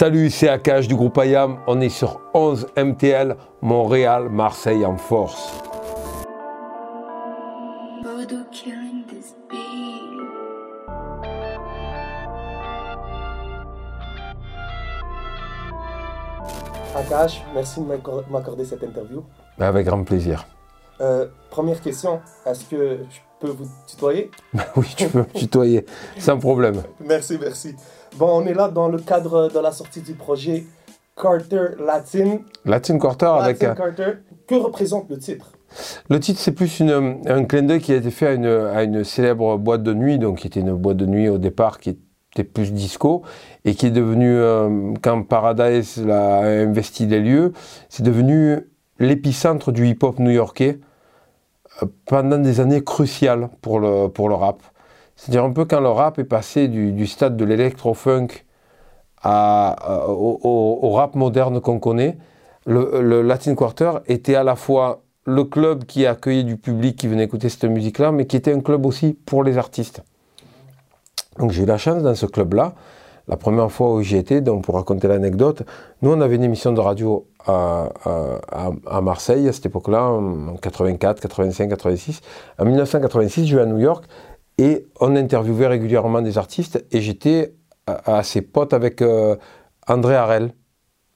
Salut, c'est Akash du groupe IAM. On est sur 11 MTL, Montréal, Marseille en force. Akash, merci de m'accorder cette interview. Avec grand plaisir. Euh, première question, est-ce que je peux vous tutoyer? Oui, tu peux me tutoyer, sans problème. Merci, merci. Bon, on est là dans le cadre de la sortie du projet Carter Latin. Latin Carter avec. Latin Carter. Que représente le titre? Le titre, c'est plus une, un clin d'œil qui a été fait à une, à une, célèbre boîte de nuit, donc qui était une boîte de nuit au départ qui était plus disco, et qui est devenue, euh, quand Paradise a investi les lieux, c'est devenu l'épicentre du hip-hop new-yorkais euh, pendant des années cruciales pour le, pour le rap. C'est-à-dire un peu quand le rap est passé du, stade de l'électro-funk au, rap moderne qu'on connaît, le, Latin Quarter était à la fois le club qui accueillait du public qui venait écouter cette musique-là, mais qui était un club aussi pour les artistes. Donc j'ai eu la chance dans ce club-là, la première fois où j'y étais, donc pour raconter l'anecdote, nous on avait une émission de radio à, à Marseille à cette époque-là, en 84, 85, 86. En 1986, je vais à New York et on interviewait régulièrement des artistes et j'étais assez pote avec euh, André Harel,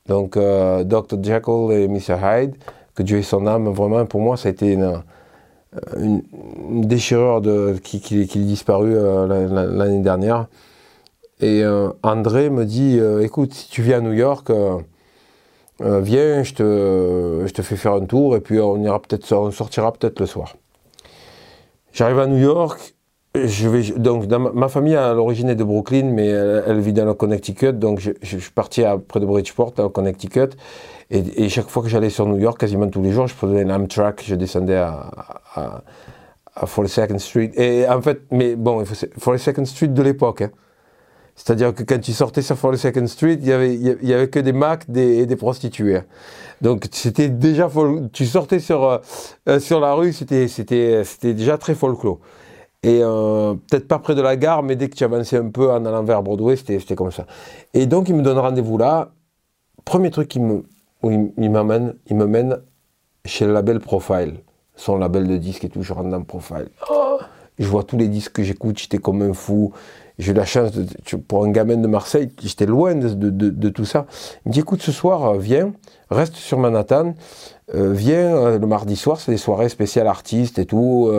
donc euh, Dr. Jekyll et Mr. Hyde, que Dieu ait son âme, vraiment pour moi ça a été une, une, déchirure de, qui, qui, qui est euh, l'année dernière. Et André me dit, écoute, si tu viens à New York, viens, je te, je te fais faire un tour et puis on ira peut-être, on sortira peut-être le soir. J'arrive à New York, je vais, donc, ma famille à l'origine est de Brooklyn, mais elle, vit dans le Connecticut, donc je, suis parti à, près de Bridgeport, le Connecticut, et, chaque fois que j'allais sur New York, quasiment tous les jours, je prenais l'Amtrak, je descendais à, à, à 42nd Street. Et en fait, mais bon, 42nd Street de l'époque, hein. C'est-à-dire que quand tu sortais sur 42nd Street, il y avait, y avait que des Macs et des prostituées. Hein. Donc c'était déjà, tu sortais sur, euh, euh, sur la rue, c'était déjà très folklore. Et euh, peut-être pas près de la gare, mais dès que tu avançais un peu en allant vers Broadway, c'était comme ça. Et donc, il me donne rendez-vous là. Premier truc qui me, où il, m'amène, il me mène chez le label Profile. Son label de disques et tout, je rentre dans Profile. Oh, je vois tous les disques que j'écoute, j'étais comme un fou. J'ai eu la chance, de, pour un gamin de Marseille, j'étais loin de, de, tout ça. Il me dit, écoute, ce soir, euh, viens, reste sur Manhattan, euh, viens le mardi soir, c'est des soirées spéciales artistes et tout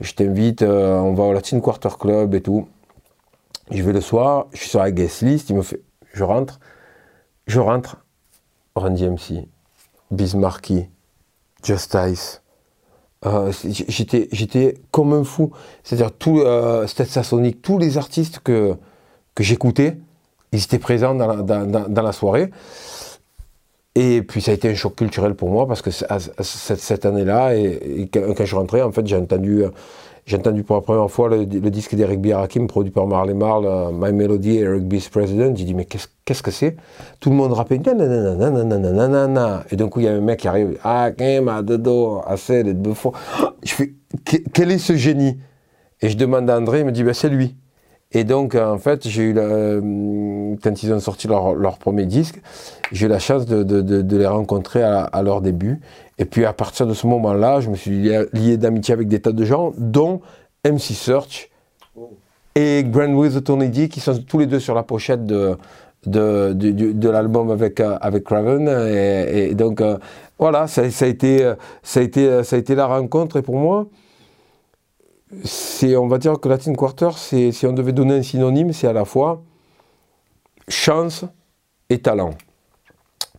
je t'invite, euh, on va au Latin Quarter Club et tout. Je vais le soir, je suis sur la guest list, il me fait, je rentre, je rentre, Run DMC, Bismarcky, Justice. Euh, j'étais, comme un fou. C'est-à-dire, tout, euh, tous les artistes que, que j'écoutais, ils étaient présents dans la, soirée. Et puis ça a été un choc culturel pour moi parce que cette, année-là, et, quand, je rentrais, en fait, j'ai entendu, j'ai entendu pour la première fois le, disque d'Eric B. Produit par Marley Marl, euh, My Melody, Eric B's President. J'ai dit, mais qu'est-ce que c'est? Tout le monde rappelait, nanana, Et d'un coup, il y a un mec qui arrive, ah, à dodo, assez, de deux fois. Je fais, quel est ce génie? Et je demande à André, il me dit, ben, c'est lui. Et donc, en fait, j'ai eu, la, euh, quand ils ont sorti leur, leur premier disque, j'ai eu la chance de, de, de, les rencontrer à, à, leur début. Et puis, à partir de ce moment-là, je me suis lié, lié d'amitié avec des tas de gens, dont MC Search et Grand With Tony D, qui sont tous les deux sur la pochette de, de, de, de l'album avec, euh, avec Craven. Et, et donc, euh, voilà, ça, ça, a été, ça, a été, ça a été la rencontre. Et pour moi, c'est, on va dire que Latin Quarter, c'est, si on devait donner un synonyme, c'est à la fois chance et talent.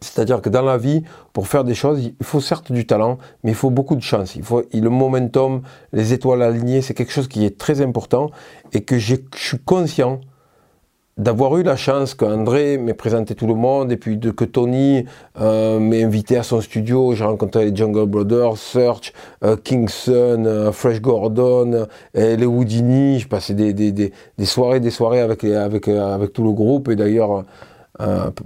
C'est-à-dire que dans la vie, pour faire des choses, il faut certes du talent, mais il faut beaucoup de chance. Il faut le momentum, les étoiles alignées, c'est quelque chose qui est très important et que je suis conscient d'avoir eu la chance qu'André m'ait présenté tout le monde et puis de, que Tony euh, m'ait invité à son studio. J'ai rencontré les Jungle Brothers, Search, euh, Kingston, euh, Fresh Gordon, les Houdini. Je passais des, des, des, soirées, des soirées avec, avec, avec tout le groupe et d'ailleurs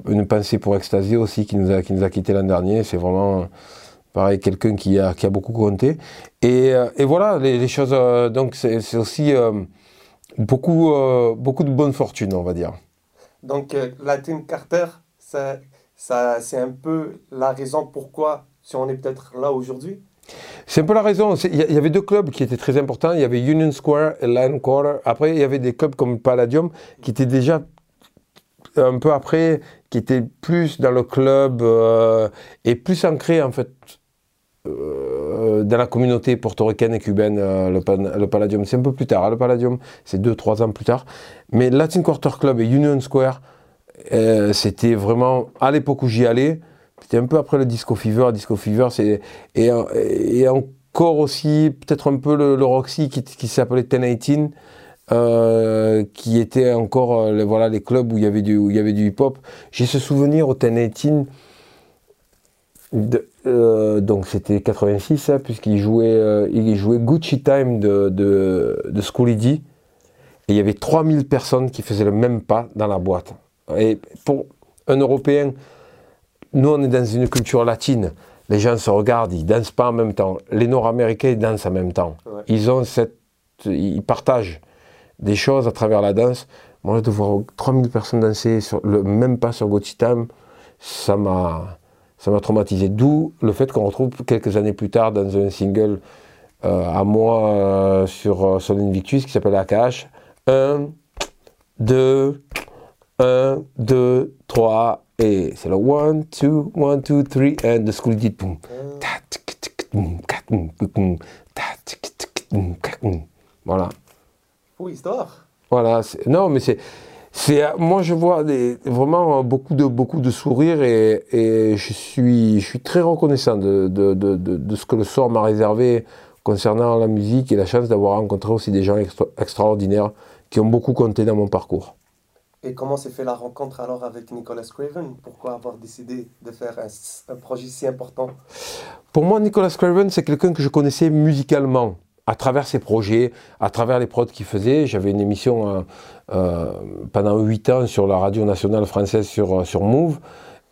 une pensée pour Ecstasy aussi qui nous a, qui nous a quitté l'an dernier. C'est vraiment pareil, quelqu'un qui a, qui a beaucoup compté. Et, et voilà, les, les choses. donc c'est aussi beaucoup, euh, beaucoup de bonne fortune, on va dire. Donc, euh, Latin Carter, ça, ça, c'est un peu la raison pourquoi si on est peut-être là aujourd'hui c'est un peu la raison. Il y, avait deux clubs qui étaient très importants. Il y avait Union Square et Line Quarter. Après, il y avait des clubs comme Palladium qui étaient déjà un peu après, qui étaient plus dans le club euh, et plus ancrés en fait euh, dans la communauté portoricaine et cubaine, euh, le, Palladium. C'est un peu plus tard. Hein, le Palladium, c'est deux, trois ans plus tard. Mais Latin Quarter Club et Union Square, c'était vraiment à l'époque où j'y allais c'était un peu après le Disco Fever. Disco Fever, c'est. Et, encore aussi, peut-être un peu le, Roxy qui, s'appelait 1018. Euh, qui était encore euh, les, voilà, les clubs où il y avait du, du hip-hop. J'ai ce souvenir au 1018, euh, donc c'était 86, hein, puisqu'il jouait, il jouait Gucci Time de, de, de D, et il y avait 3000 personnes qui faisaient le même pas dans la boîte. Et pour un Européen nous, on est dans une culture latine. Les gens se regardent, ils dansent pas en même temps. Les Nord-Américains, ils dansent en même temps. Ils ont cette, ils partagent des choses à travers la danse. Moi, de voir 3000 personnes danser sur le même pas sur Time, ça m'a, ça m'a traumatisé. D'où le fait qu'on retrouve quelques années plus tard dans un single euh, à moi euh, sur euh, Son Invictus qui s'appelle AKH. 1, 2, 1, 2, 3, et c'est le 1, 2, 1, 2, 3, and the school dit boum. Voilà. Pour histoire. Voilà. Non, mais c'est. C'est, moi, je vois des, vraiment beaucoup de, beaucoup de sourires et, et je, suis, je suis très reconnaissant de, de, de, de ce que le sort m'a réservé concernant la musique et la chance d'avoir rencontré aussi des gens extraordinaires qui ont beaucoup compté dans mon parcours. Et comment s'est fait la rencontre alors avec Nicolas Craven? Pourquoi avoir décidé de faire un, projet si important? Pour moi, Nicolas Craven, c'est quelqu'un que je connaissais musicalement à travers ses projets, à travers les prods qu'il faisait. J'avais une émission euh, euh, pendant 8 ans sur la radio nationale française sur, euh, Move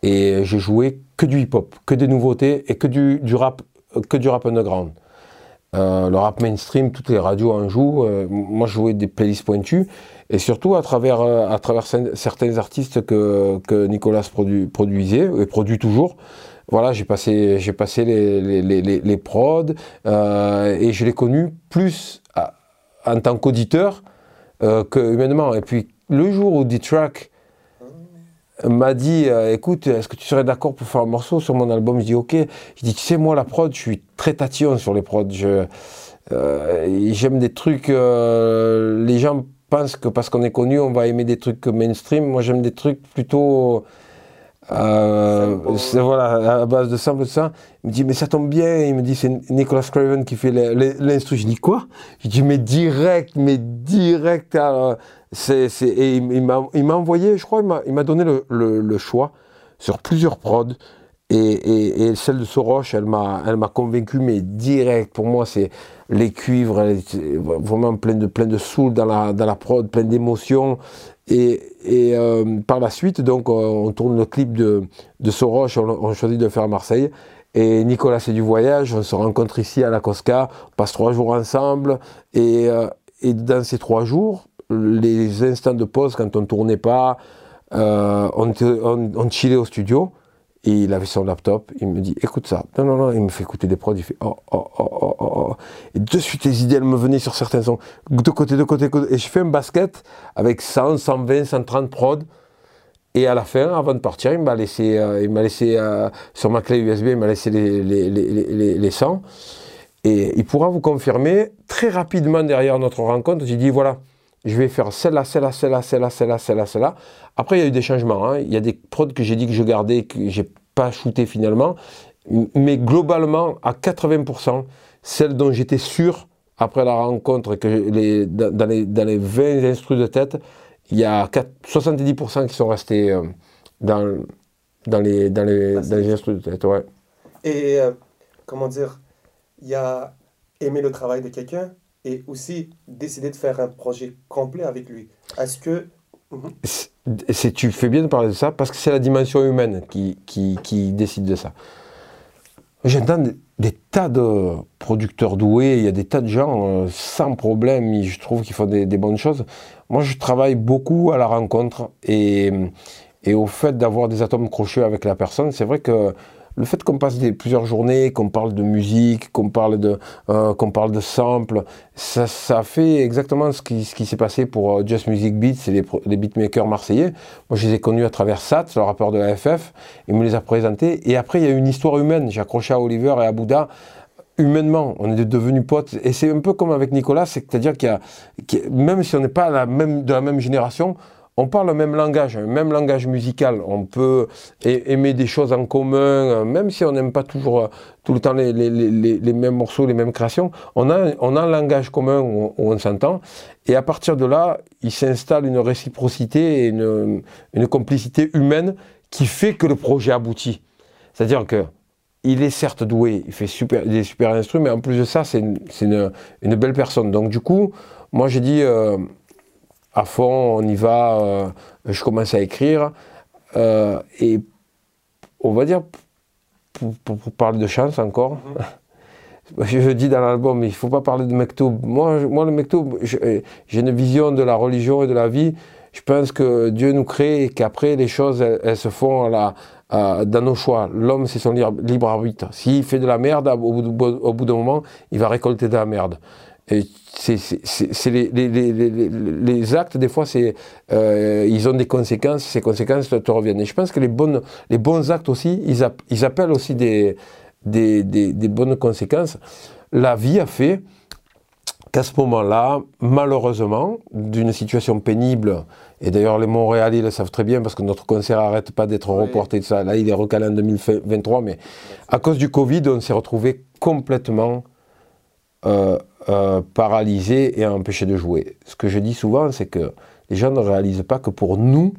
et j'ai joué que du hip-hop, que des nouveautés et que du, rap, que du rap underground. le rap mainstream, toutes les radios en jouent. moi, je jouais des playlists pointues et surtout à travers, à travers certains artistes que, que Nicolas produisait et produit toujours. Voilà, j'ai passé, les, prods euh, et je l'ai connu plus en tant qu'auditeur euh, que humainement. Et puis le jour où D-Track m'a dit écoute, est-ce que tu serais d'accord pour faire un morceau sur mon album? Je dis ok. Je dis tu sais, moi la prod, je suis très tatillon sur les prods. J'aime des trucs, les gens pense que parce qu'on est connu, on va aimer des trucs mainstream. Moi, j'aime des trucs plutôt. Euh, voilà, à base de simple, ça. Il me dit, mais ça tombe bien. Il me dit, c'est Nicolas Craven qui fait l'instru. Je dis, quoi? Je dis, mais direct, mais direct. c'est, et il m'a envoyé, je crois, il m'a donné le, le, choix sur plusieurs prods. Et, et, celle de Soroche, elle m'a, elle m'a convaincu, mais direct. Pour moi, c'est les cuivres, vraiment plein de, plein de soul dans la, dans la prod, plein d'émotions. Et, euh, par la suite, donc, on tourne le clip de, Soroche, on, choisit de faire à Marseille. Et Nicolas, c'est du voyage, on se rencontre ici à la Cosca, on passe trois jours ensemble. Et, euh, dans ces trois jours, les instants de pause, quand on ne tournait pas, euh, on chillait au studio. Et il avait son laptop, il me dit écoute ça. Non, non, non, il me fait écouter des prods, il fait oh, oh, oh, oh, oh. oh. Et de suite, les idées, elles me venaient sur certains sons, de côté, de côté, de côté. Et je fais un basket avec 100, 120, 130 prods. Et à la fin, avant de partir, il m'a laissé, euh, il m'a laissé euh, sur ma clé USB, il m'a laissé les, les, les, les, 100. Et il pourra vous confirmer, très rapidement derrière notre rencontre, j'ai dit voilà, je vais faire celle-là, celle-là, celle-là, celle-là, celle-là, celle-là, celle-là. Après, il y a eu des changements. Hein. Il y a des prods que j'ai dit que je gardais, que j'ai pas shooté finalement. Mais globalement, à 80%, celles dont j'étais sûr après la rencontre, que les, dans, les, dans les 20 instrus de tête, il y a 70% qui sont restés euh, dans, dans, les, dans, les, dans les instrus de tête. Ouais. Et euh, comment dire, il y a aimé le travail de quelqu'un, et aussi décider de faire un projet complet avec lui. Est-ce que... Mhm. Tu fais bien de parler de ça parce que c'est la dimension humaine qui, qui, qui décide de ça. J'entends des, tas de producteurs doués, il y a des tas de gens euh, sans problème, je trouve qu'ils font des, des, bonnes choses. Moi, je travaille beaucoup à la rencontre et, et au fait d'avoir des atomes crochus avec la personne. C'est vrai que le fait qu'on passe plusieurs journées, qu'on parle de musique, qu'on parle de, euh, qu'on parle de samples, ça, fait exactement ce qui, ce qui s'est passé pour euh, Just Music Beats et les, beatmakers marseillais. Moi, je les ai connus à travers SAT, le rappeur de la FF. Il me les a présentés. Et après, il y a une histoire humaine. J'ai accroché à Oliver et à Bouddha humainement, on est devenus potes. Et c'est un peu comme avec Nicolas, c'est-à-dire qu'il y, a, même si on n'est pas de la même génération, on parle le même langage, un même langage musical. On peut aimer des choses en commun, même si on n'aime pas toujours euh, tout le temps les, mêmes morceaux, les mêmes créations. On a, on a un langage commun où, on s'entend. Et à partir de là, il s'installe une réciprocité et une, complicité humaine qui fait que le projet aboutit. C'est-à-dire que il est certes doué, il fait super, des super instruments, mais en plus de ça, c'est une, belle personne. Donc du coup, moi j'ai dit, euh, à fond, on y va, euh, je commence à écrire. Euh, et on va dire, pour, parler de chance encore, mhm. je dis dans l'album, il ne faut pas parler de Mektoub. Moi, moi le Mektoub, j'ai une vision de la religion et de la vie. Je pense que Dieu nous crée et qu'après, les choses, elles, se font à la, dans nos choix. L'homme, c'est son libre, arbitre. S'il fait de la merde, au bout d'un moment, il va récolter de la merde c'est les, les, les, les, actes, des fois, euh, ils ont des conséquences, ces conséquences te, reviennent. Et je pense que les, bonnes, les bons actes aussi, ils, ils appellent aussi des, des, des, des, bonnes conséquences. La vie a fait qu'à ce moment-là, malheureusement, d'une situation pénible, et d'ailleurs les Montréalais le savent très bien parce que notre concert n'arrête pas d'être reporté, de ça. là il est recalé en 2023, mais à cause du Covid, on s'est retrouvé complètement... Euh, euh, paralysé et empêché de jouer. Ce que je dis souvent, c'est que les gens ne réalisent pas que pour nous,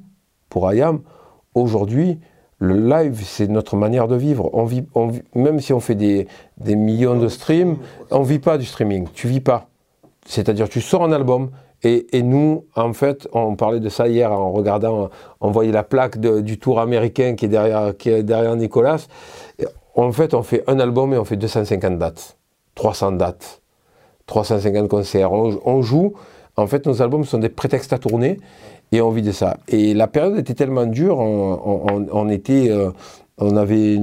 pour IAM, aujourd'hui, le live, c'est notre manière de vivre. On vit, même si on fait des, millions de streams, on ne vit pas du streaming. Tu vis pas. C'est-à-dire, tu sors un album, et, nous, en fait, on parlait de ça hier en regardant, on voyait la plaque du tour américain qui est, derrière, qui est derrière Nicolas. En fait, on fait un album et on fait 250 dates, 300 dates. 350 concerts. On, joue, en fait, nos albums sont des prétextes à tourner et on vit de ça. Et la période était tellement dure, on, était, euh, on avait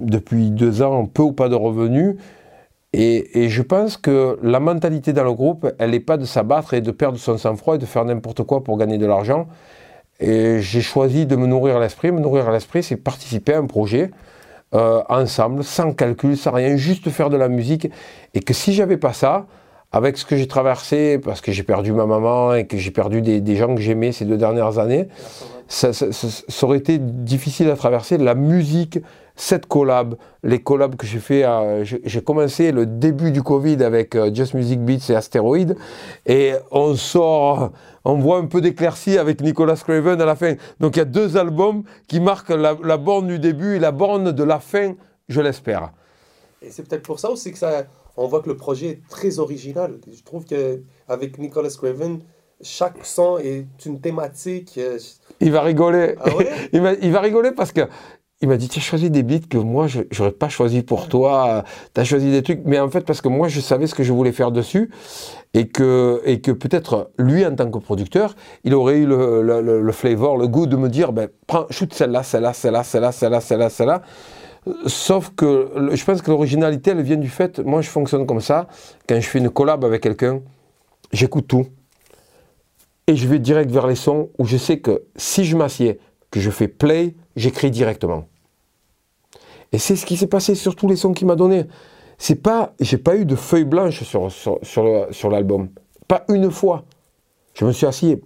depuis deux ans peu ou pas de revenus. Et, je pense que la mentalité dans le groupe, elle n'est pas de s'abattre et de perdre son sang-froid et de faire n'importe quoi pour gagner de l'argent. Et j'ai choisi de me nourrir l'esprit. Me nourrir l'esprit, c'est participer à un projet euh, ensemble, sans calcul, sans rien, juste faire de la musique. Et que si j'avais pas ça, avec ce que j'ai traversé, parce que j'ai perdu ma maman et que j'ai perdu des, gens que j'aimais ces deux dernières années, ça, aurait été difficile à traverser. La musique, cette collab, les collabs que j'ai fait, j'ai commencé le début du Covid avec euh, Just Music Beats et Asteroid, et on sort, on voit un peu d'éclaircie avec Nicolas Craven à la fin. Donc il y a deux albums qui marquent la, la borne du début et la borne de la fin, je l'espère. Et c'est peut-être pour ça aussi que ça on voit que le projet est très original. Je trouve qu'avec Nicholas Craven, chaque son est une thématique. Euh, il va rigoler. Ah il, va, il va rigoler parce que il m'a dit, tu as choisi des beats que moi, je n'aurais pas choisi pour toi. Tu as choisi des trucs. Mais en fait, parce que moi, je savais ce que je voulais faire dessus. Et que, et que peut-être, lui, en tant que producteur, il aurait eu le, le, le flavor, le goût de me dire, ben, prends, shoot celle-là, celle-là, celle-là, celle-là, celle-là, celle-là, celle-là. Sauf que je pense que l'originalité, elle vient du fait, moi je fonctionne comme ça, quand je fais une collab avec quelqu'un, j'écoute tout. Et je vais direct vers les sons où je sais que si je m'assieds, que je fais play, j'écris directement. Et c'est ce qui s'est passé sur tous les sons qu'il m'a donné. C'est pas, j'ai pas eu de feuille blanche sur, sur, sur l'album. Pas une fois. Je me suis assis et...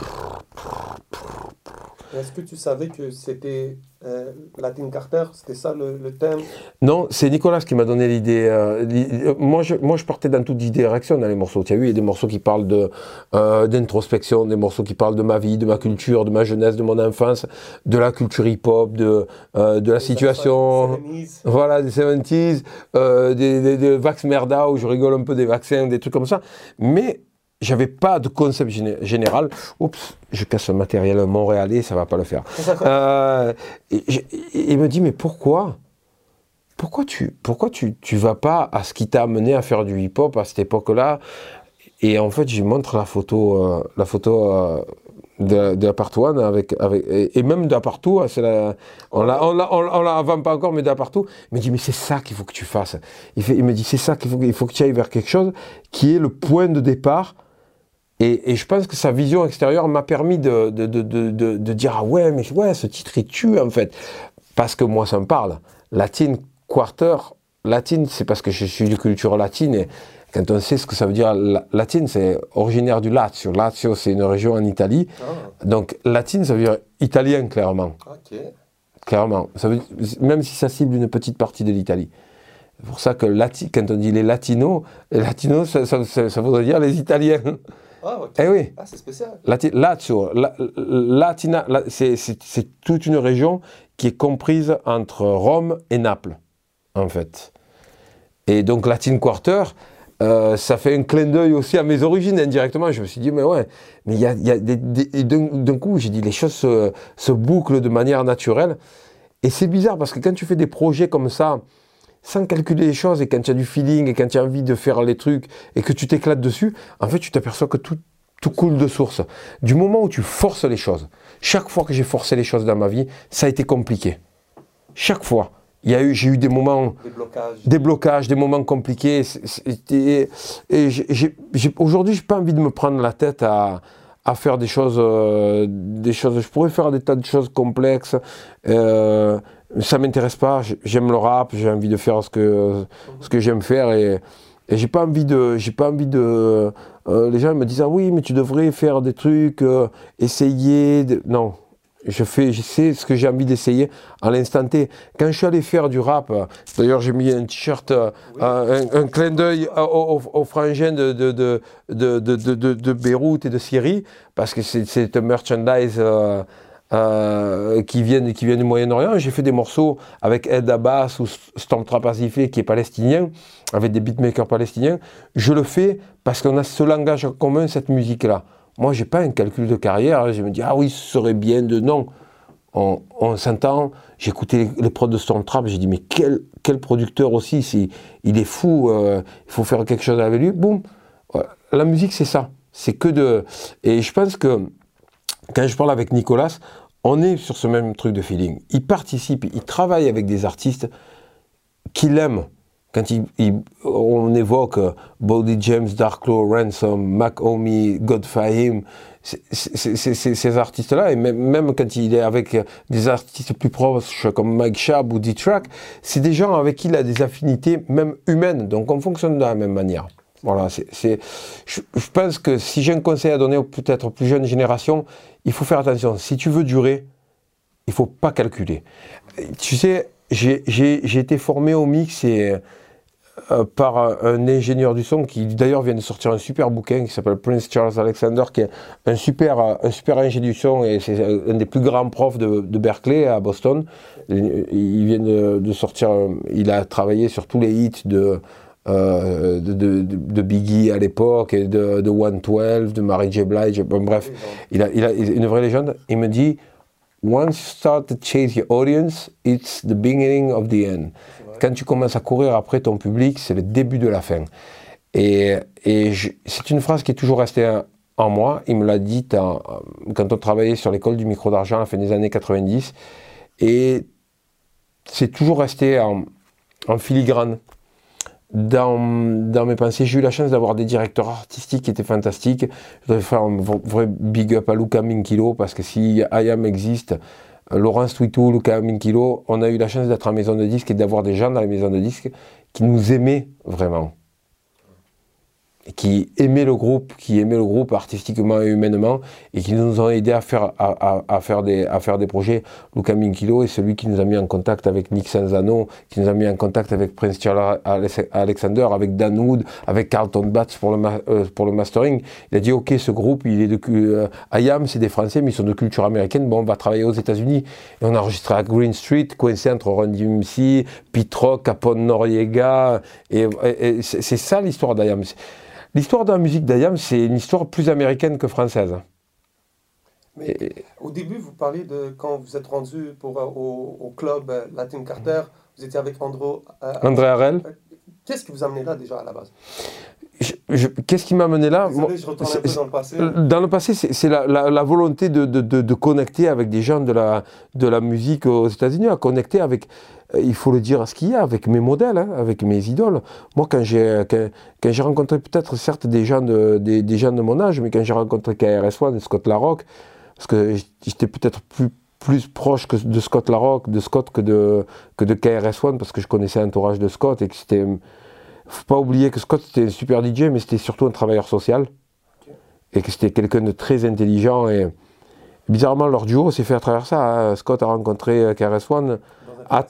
Est-ce que tu savais que c'était euh, Latin Carter C'était ça le, thème? Non, c'est Nicolas qui m'a donné l'idée. Euh, euh, moi, je, moi, je partais dans toutes les directions dans les morceaux. Il y a des morceaux qui parlent de, d'introspection, des morceaux qui parlent de ma vie, de ma culture, de ma jeunesse, de mon enfance, de la culture hip-hop, de, de la situation. Voilà, des 70s, des, des, des vax merda où je rigole un peu des vaccins, des trucs comme ça. Mais j'avais pas de concept général. Oups, je casse le matériel montréalais, ça va pas le faire. euh, il me dit, mais pourquoi? Pourquoi tu pourquoi tu, tu vas pas à ce qui t'a amené à faire du hip-hop à cette époque-là? Et en fait, je lui montre la photo, euh, la photo euh, de, de One avec, avec, et, même d'Apartou, hein, la, on la, on la, on, la vend pas encore, mais d'Apartou, il me dit, mais c'est ça qu'il faut que tu fasses. Il, fait, il me dit, c'est ça qu'il faut, il faut que tu ailles vers quelque chose qui est le point de départ. Et, et je pense que sa vision extérieure m'a permis de, de, de, de, dire, ah ouais, mais ouais, ce titre, il tue, en fait. Parce que moi, ça me parle. Latine Quarter, latine, c'est parce que je suis de culture latine et, quand on sait ce que ça veut dire latine, c'est originaire du Lazio. Lazio, c'est une région en Italie. Ah. Donc, latine, ça veut dire italien, clairement. Clairement. Ça veut, même si ça cible une petite partie de l'Italie. C'est pour ça que quand on dit les latinos, les latinos, ça, ça, voudrait dire les Italiens. Ah. Eh oui. Ah, c'est spécial. Lazio, Latina, c'est toute une région qui est comprise entre Rome et Naples, en fait. Et donc, Latin Quarter, euh, ça fait un clin d'œil aussi à mes origines indirectement. Je me suis dit, mais ouais, mais il y a, y a d'un coup, j'ai dit, les choses se, se, bouclent de manière naturelle. Et c'est bizarre parce que quand tu fais des projets comme ça, sans calculer les choses, et quand tu as du feeling, et quand tu as envie de faire les trucs, et que tu t'éclates dessus, en fait, tu t'aperçois que tout, tout coule de source. Du moment où tu forces les choses, chaque fois que j'ai forcé les choses dans ma vie, ça a été compliqué. Chaque fois eu, j'ai eu des moments, des blocages, des, moments compliqués. Et, aujourd'hui, j'ai pas envie de me prendre la tête à, faire des choses, euh, des choses. Je pourrais faire des tas de choses complexes. Euh, ça m'intéresse pas. J'aime le rap. J'ai envie de faire ce que, ce que j'aime faire et, et j'ai pas envie de, j'ai pas envie de. Euh, les gens me disent ah oui, mais tu devrais faire des trucs, euh, essayer. De... Non, je fais, je sais ce que j'ai envie d'essayer à l'instant T. Quand je suis allé faire du rap, d'ailleurs j'ai mis un t-shirt, euh, un, clin d'œil aux, aux, frangins de, de, de, de, Beyrouth et de Syrie, parce que c'est un merchandise euh, qui, vient, qui vient du Moyen-Orient. J'ai fait des morceaux avec Ed Abbas ou Storm Trapazifé qui est palestinien, avec des beatmakers palestiniens. Je le fais parce qu'on a ce langage commun, cette musique-là. Moi, je n'ai pas un calcul de carrière. Je me dis, ah oui, ce serait bien de. Non. On, on s'entend. J'ai écouté les, prods de Stormtrap. J'ai dit, mais quel, quel producteur aussi. Si, il est fou. Euh, il faut faire quelque chose avec lui. Boum. La musique, c'est ça. C'est que de. Et je pense que quand je parle avec Nicolas, on est sur ce même truc de feeling. Il participe, il travaille avec des artistes qu'il aime quand on évoque Body James, Darklo, Ransom, Mac Omi, Godfahim, ces artistes-là, et même, quand il est avec des artistes plus proches comme Mike Shab ou D-Track, c'est des gens avec qui il a des affinités, même humaines, donc on fonctionne de la même manière. Voilà, je, pense que si j'ai un conseil à donner aux peut-être plus jeunes générations, il faut faire attention. Si tu veux durer, il faut pas calculer. Tu sais, j'ai été formé au mix euh, par un, ingénieur du son qui d'ailleurs vient de sortir un super bouquin qui s'appelle Prince Charles Alexander, qui est un super, ingénieur du son et c'est un des plus grands profs de, Berkeley à Boston. Il vient de, sortir, il a travaillé sur tous les hits de, euh, de, Biggie à l'époque, et de, de 112, de Mary J. Blige, bref, il a, il a une vraie légende. Il me dit, Once you start to chase your audience, it's the beginning of the end quand tu commences à courir après ton public, c'est le début de la fin. Et, c'est une phrase qui est toujours restée en moi. Il me l'a dit quand on travaillait sur l'école du micro d'argent à la fin des années 90. Et c'est toujours resté en, filigrane dans, mes pensées. J'ai eu la chance d'avoir des directeurs artistiques qui étaient fantastiques. Je voudrais faire un vrai big up à Luca Minkilo parce que si IAM existe, Laurence Twitou, Luca Minkilo, on a eu la chance d'être en maison de disques et d'avoir des gens dans les maisons de disques qui nous aimaient vraiment qui aimaient le groupe, qui aimaient le groupe artistiquement et humainement, et qui nous ont aidés à faire, à, faire, des, à faire des projets. Luca Minkilo est celui qui nous a mis en contact avec Nick Sanzano, qui nous a mis en contact avec Prince Charles Alexander, avec Dan Wood, avec Carlton Batts pour le, euh, pour le mastering. Il a dit, OK, ce groupe, il est de... Euh, IAM, c'est des Français, mais ils sont de culture américaine, bon, on va travailler aux États-Unis. Et on a enregistré à Green Street, coincé entre Run DMC, Pete Rock, Capone Noriega, et, et c'est ça l'histoire d'IAM. L'histoire de la musique d'Ayam, c'est une histoire plus américaine que française. Mais au début, vous parliez de quand vous êtes rendu pour, euh, au, club euh, Latin Carter, vous étiez avec Andro, euh, André Harel. Qu'est-ce qui vous amenait là déjà à la base? Qu'est-ce qui m'a mené là? Désolé, je retourne un peu dans le passé. Dans le passé, c'est la, la, la, volonté de, de, de, connecter avec des gens de la, de la musique aux États-Unis, à connecter avec, il faut le dire à ce qu'il y a, avec mes modèles, hein, avec mes idoles. Moi, quand j'ai quand, rencontré peut-être, certes, des gens, de, des, gens de mon âge, mais quand j'ai rencontré KRS-One et Scott Larocque, parce que j'étais peut-être plus plus proche que de Scott Larocque, de Scott que de, que de KRS-One, parce que je connaissais l'entourage de Scott et que c'était faut pas oublier que Scott c'était un super DJ, mais c'était surtout un travailleur social. Et que c'était quelqu'un de très intelligent. Et bizarrement, leur duo s'est fait à travers ça. Hein. Scott a rencontré euh, KRS-One.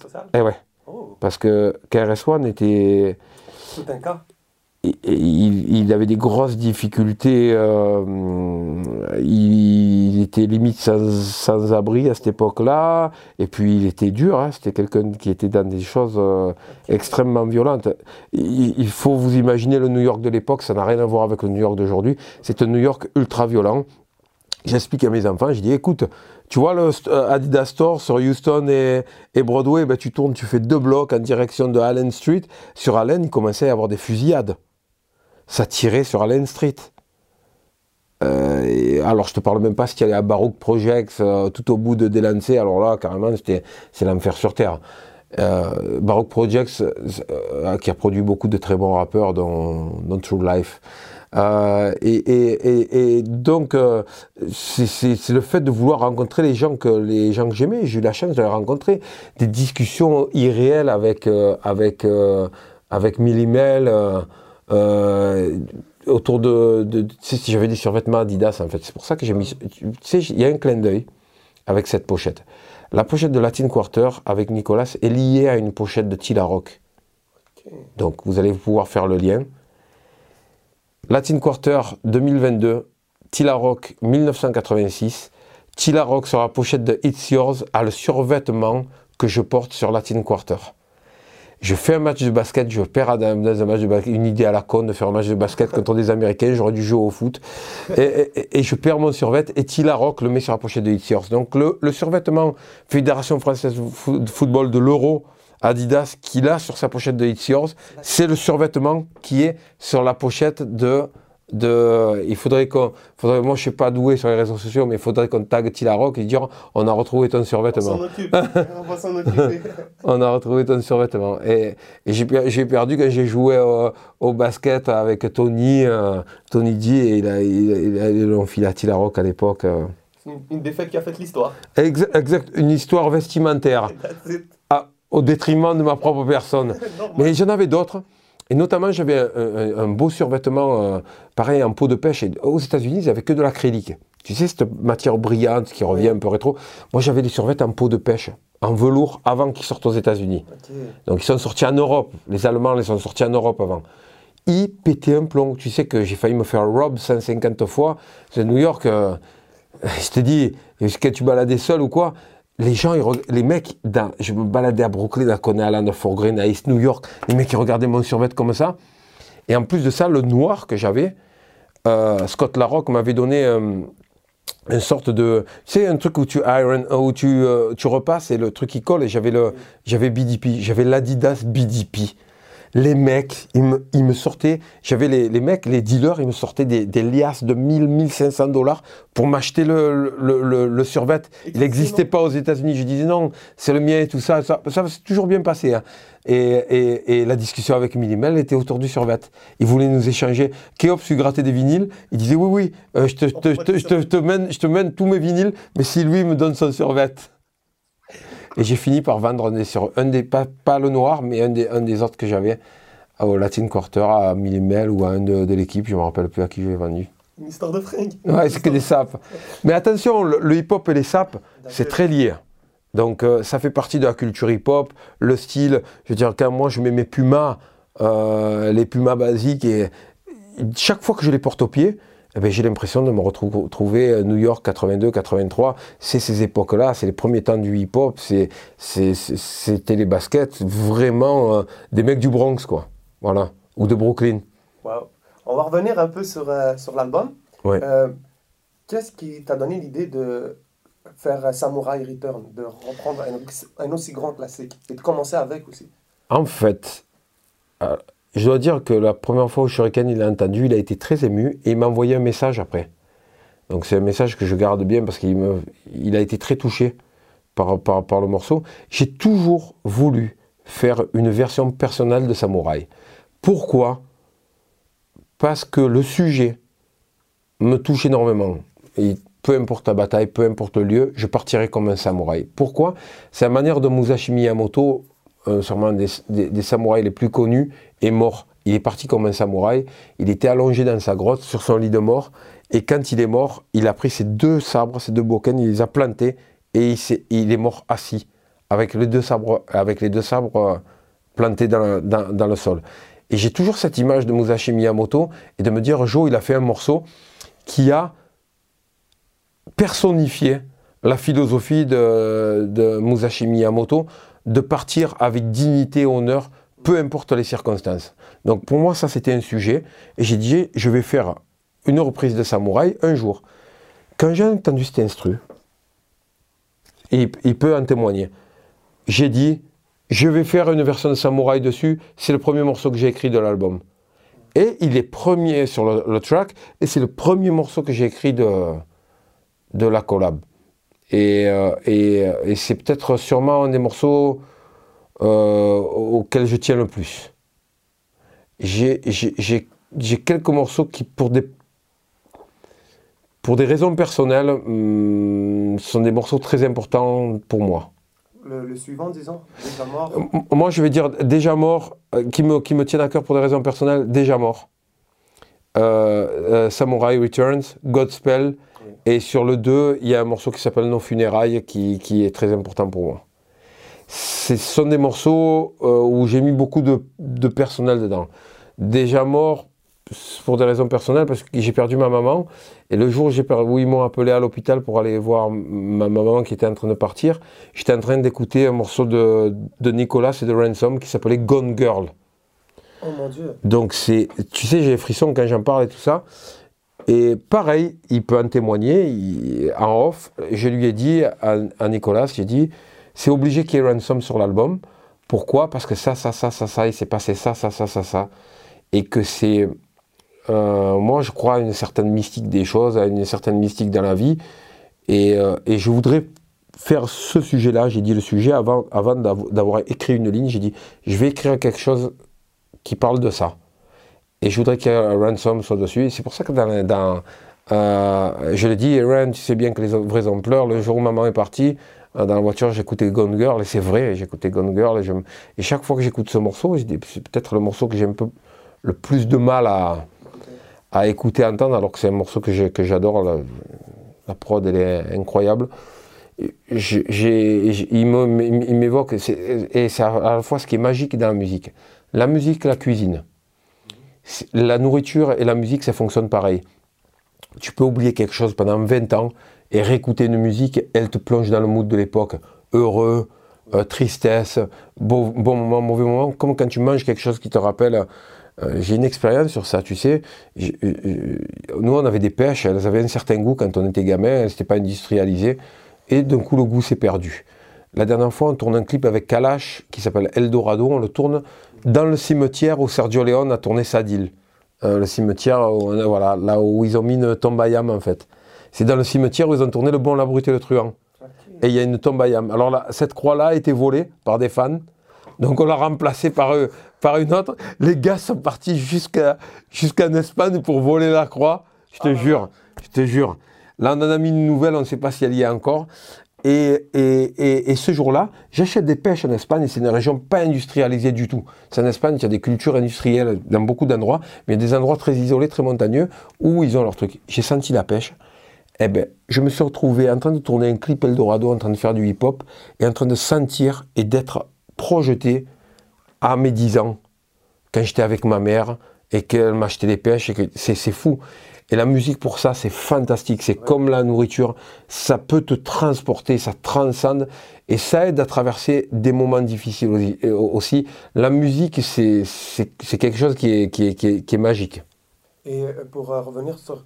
Social Eh ouais. Oh. Parce que KRS-One était. Tout un cas il, avait des grosses difficultés. Euh, il, était limite sans, abri à cette époque-là. Et puis il était dur. Hein. C'était quelqu'un qui était dans des choses euh, extrêmement violentes. Il, faut vous imaginer le New York de l'époque. Ça n'a rien à voir avec le New York d'aujourd'hui. C'est un New York ultra violent. J'explique à mes enfants. Je dis, écoute. Tu vois le euh, Adidas Store sur Houston et, Broadway, ben, tu tournes, tu fais deux blocs en direction de Allen Street. Sur Allen, il commençait à y avoir des fusillades ça tirait sur Allen Street. Euh, alors, je te parle même pas ce qu'il y avait à Baroque Projects, euh, tout au bout de Delancey. Alors là, carrément, c'est l'enfer sur Terre. Baroque Projects, qui a produit beaucoup de très bons rappeurs dans, True Life. Et, et, donc, c'est le fait de vouloir rencontrer les gens que, les gens que j'aimais. J'ai eu la chance de les rencontrer. Des discussions irréelles avec, avec, avec Millimel. Euh, autour de, tu sais, si j'avais des survêtements Adidas en fait, c'est pour ça que j'ai mis, tu sais, il y a un clin d'œil avec cette pochette. La pochette de Latin Quarter avec Nicolas est liée à une pochette de Tila Rock. Donc vous allez pouvoir faire le lien. Latin Quarter 2022, Tila Rock 1986. Tila Rock sur la pochette de It's Yours a le survêtement que je porte sur Latin Quarter. Je fais un match de basket, je perds dans, un match de basket, une idée à la con de faire un match de basket contre des Américains, j'aurais dû jouer au foot, et, je perds mon survêt, et Tila Rock le met sur la pochette de Hit Donc le, survêtement Fédération Française de Football de l'Euro, Adidas, qu'il a sur sa pochette de Hit c'est le survêtement qui est sur la pochette de de, il faudrait qu'on, faudrait, moi je suis pas doué sur les réseaux sociaux, mais il faudrait qu'on tag Tilaroc et dire on a retrouvé ton survêtement. On s'en occupe, on va s'en occuper. on a retrouvé ton survêtement. Et, et j'ai perdu quand j'ai joué au, basket avec Tony, euh, Tony D, et il a, il, a, il a enfilé à Tilaroc à l'époque. Euh. Une, défaite qui a fait l'histoire. Exact, exact, une histoire vestimentaire. Au détriment de ma propre personne. mais j'en avais d'autres. Et notamment, j'avais un, beau survêtement, euh, pareil, en peau de pêche. Et aux États-Unis, ils n'avaient que de l'acrylique. Tu sais, cette matière brillante qui revient un peu rétro. Moi, j'avais des survêtements en peau de pêche, en velours, avant qu'ils sortent aux États-Unis. Donc, ils sont sortis en Europe. Les Allemands les sont sortis en Europe avant. Ils pétaient un plomb. Tu sais que j'ai failli me faire rob 150 fois. C'est New York. Euh, je te dis, est-ce que tu baladais seul ou quoi? Les gens, les mecs, je me baladais à Brooklyn, à Coney Island, à Fort Greene, à East New York, les mecs, ils regardaient mon survêt comme ça. Et en plus de ça, le noir que j'avais, euh, Scott Larocque m'avait donné euh, une sorte de, tu sais, un truc où tu iron, où tu, euh, tu repasses et le truc qui colle. Et j'avais j'avais BDP, j'avais l'Adidas BDP les mecs, ils me, ils me sortaient, j'avais les, les, mecs, les dealers, ils me sortaient des, des liasses de 1000, 1500 dollars pour m'acheter le, le, le, le survêt. Il n'existait pas aux États-Unis. Je disais non, c'est le mien et tout ça. Ça, ça s'est toujours bien passé. Hein. Et, et, et, la discussion avec Minimel était autour du survêt. Il voulait nous échanger. Kéops lui grattait des vinyles. Il disait oui, oui, euh, je, te, je, te, je, te, te, mène, je te mène tous mes vinyles, mais si lui me donne son survêt. Et j'ai fini par vendre un sur un des, pas, pas, le noir, mais un des, un des autres que j'avais au Latin Quarter, à Millimel ou à un de, l'équipe, je ne me rappelle plus à qui je l'ai vendu. Une histoire de fringues. Ouais, c'est que des sapes. Mais attention, le, hip-hop et les sapes, c'est très lié. Donc euh, ça fait partie de la culture hip-hop, le style. Je veux dire, quand moi je mets mes pumas, euh, les pumas basiques, et chaque fois que je les porte au pied, eh ben, j'ai l'impression de me retrouver à New York 82, 83. C'est ces époques-là, c'est les premiers temps du hip-hop, c'était les baskets, vraiment euh, des mecs du Bronx, quoi. Voilà, ou de Brooklyn. Wow. On va revenir un peu sur, euh, sur l'album. Ouais. Euh, qu'est-ce qui t'a donné l'idée de faire Samurai Return, de reprendre un, un, aussi grand classique et de commencer avec aussi? En fait, je dois dire que la première fois où Shuriken il a entendu, il a été très ému et il m'a envoyé un message après. Donc c'est un message que je garde bien parce qu'il a été très touché par, le morceau. J'ai toujours voulu faire une version personnelle de Samouraï. Pourquoi? Parce que le sujet me touche énormément. Peu importe la bataille, peu importe le lieu, je partirai comme un samouraï. Pourquoi? C'est la manière de Musashi Miyamoto, euh, sûrement des, samouraïs les plus connus, est mort. Il est parti comme un samouraï, il était allongé dans sa grotte sur son lit de mort, et quand il est mort, il a pris ses deux sabres, ses deux boken, il les a plantés, et il, est, mort assis, avec les deux sabres, avec euh, plantés dans le sol. Et j'ai toujours cette image de Musashi Miyamoto, et de me dire, Joe, il a fait un morceau qui a personnifié la philosophie de, Musashi Miyamoto de partir avec dignité et honneur, peu importe les circonstances. Donc pour moi, ça c'était un sujet, et j'ai dit, je vais faire une reprise de Samouraï un jour. Quand j'ai entendu cet instru, il, peut en témoigner, j'ai dit, je vais faire une version de Samouraï dessus, c'est le premier morceau que j'ai écrit de l'album. Et il est premier sur le, track, et c'est le premier morceau que j'ai écrit de, de la collab. Et, euh, euh, et, c'est peut-être sûrement un des morceaux euh, auxquels je tiens le plus. J'ai quelques morceaux qui, pour des, pour des raisons personnelles, hum, sont des morceaux très importants pour moi le, suivant, disons Déjà mort Moi, je vais dire déjà mort, euh, qui, me, qui me tiennent à cœur pour des raisons personnelles, déjà mort. Euh, euh, Samurai Returns, Godspell, et sur le 2, il y a un morceau qui s'appelle Nos funérailles qui, qui, est très important pour moi. Ce sont des morceaux où j'ai mis beaucoup de, de personnel dedans. Déjà mort, pour des raisons personnelles, parce que j'ai perdu ma maman. Et le jour où, ils m'ont appelé à l'hôpital pour aller voir ma maman qui était en train de partir, j'étais en train d'écouter un morceau de, de, Nicolas et de Ransom qui s'appelait Gone Girl. Oh mon Dieu. Donc c'est, tu sais, j'ai des frissons quand j'en parle et tout ça. Et pareil, il peut en témoigner, en off, je lui ai dit à, Nicolas, j'ai dit, c'est obligé qu'il y ait Ransom sur l'album. Pourquoi? Parce que ça, ça, ça, ça, ça, il s'est passé ça, ça, ça, ça, ça. Et que c'est euh, moi, je crois à une certaine mystique des choses, à une certaine mystique dans la vie. Et, euh, je voudrais faire ce sujet-là. J'ai dit le sujet avant, avant d'avoir écrit une ligne. J'ai dit, je vais écrire quelque chose qui parle de ça. Et je voudrais un Ransom soit dessus. C'est pour ça que dans, euh, je l'ai dit, Aaron, tu sais bien que les vrais hommes pleurent. Le jour où maman est partie, dans la voiture, j'écoutais Gone Girl, et c'est vrai, j'écoutais Gone Girl. Et, et, chaque fois que j'écoute ce morceau, c'est peut-être le morceau que j'ai peu le plus de mal à, à écouter, entendre, alors que c'est un morceau que j'adore. La, la, prod, elle est incroyable. il m'évoque, et c'est à la fois ce qui est magique dans la musique. La musique, la cuisine. La nourriture et la musique, ça fonctionne pareil. Tu peux oublier quelque chose pendant 20 ans et réécouter une musique, elle te plonge dans le mood de l'époque. Heureux, euh, tristesse, bon, moment, mauvais moment, comme quand tu manges quelque chose qui te rappelle euh, j'ai une expérience sur ça, tu sais. Euh, nous, on avait des pêches, elles avaient un certain goût quand on était gamin, elles n'étaient pas industrialisées, et d'un coup, le goût s'est perdu. La dernière fois, on tourne un clip avec Kalash qui s'appelle Eldorado, on le tourne dans le cimetière où Sergio Leone a tourné Sadil. le cimetière, voilà, là où ils ont mis une tombe en fait. C'est dans le cimetière où ils ont tourné Le Bon, la Brute et le Truand. Et il y a une tombe Alors là, cette croix-là a été volée par des fans. Donc on l'a remplacée par, par une autre. Les gars sont partis jusqu'à jusqu'en Espagne pour voler la croix. Je te ah jure, je te jure. Là, on en a mis une nouvelle, on ne sait pas si elle y est encore. Et, et, et, ce jour-là, j'achète des pêches en Espagne et c'est une région pas industrialisée du tout. C'est en Espagne, il y a des cultures industrielles dans beaucoup d'endroits, mais il y a des endroits très isolés, très montagneux où ils ont leur truc. J'ai senti la pêche. Eh ben, je me suis retrouvé en train de tourner un clip Eldorado, en train de faire du hip-hop et en train de sentir et d'être projeté à mes 10 ans, quand j'étais avec ma mère et qu'elle m'achetait des pêches, et que c'est, fou. Et la musique pour ça, c'est fantastique. C'est comme la nourriture. Ça peut te transporter, ça transcende et ça aide à traverser des moments difficiles aussi. La musique, c'est, quelque chose qui est, qui, est, magique. Et euh, pour euh, revenir sur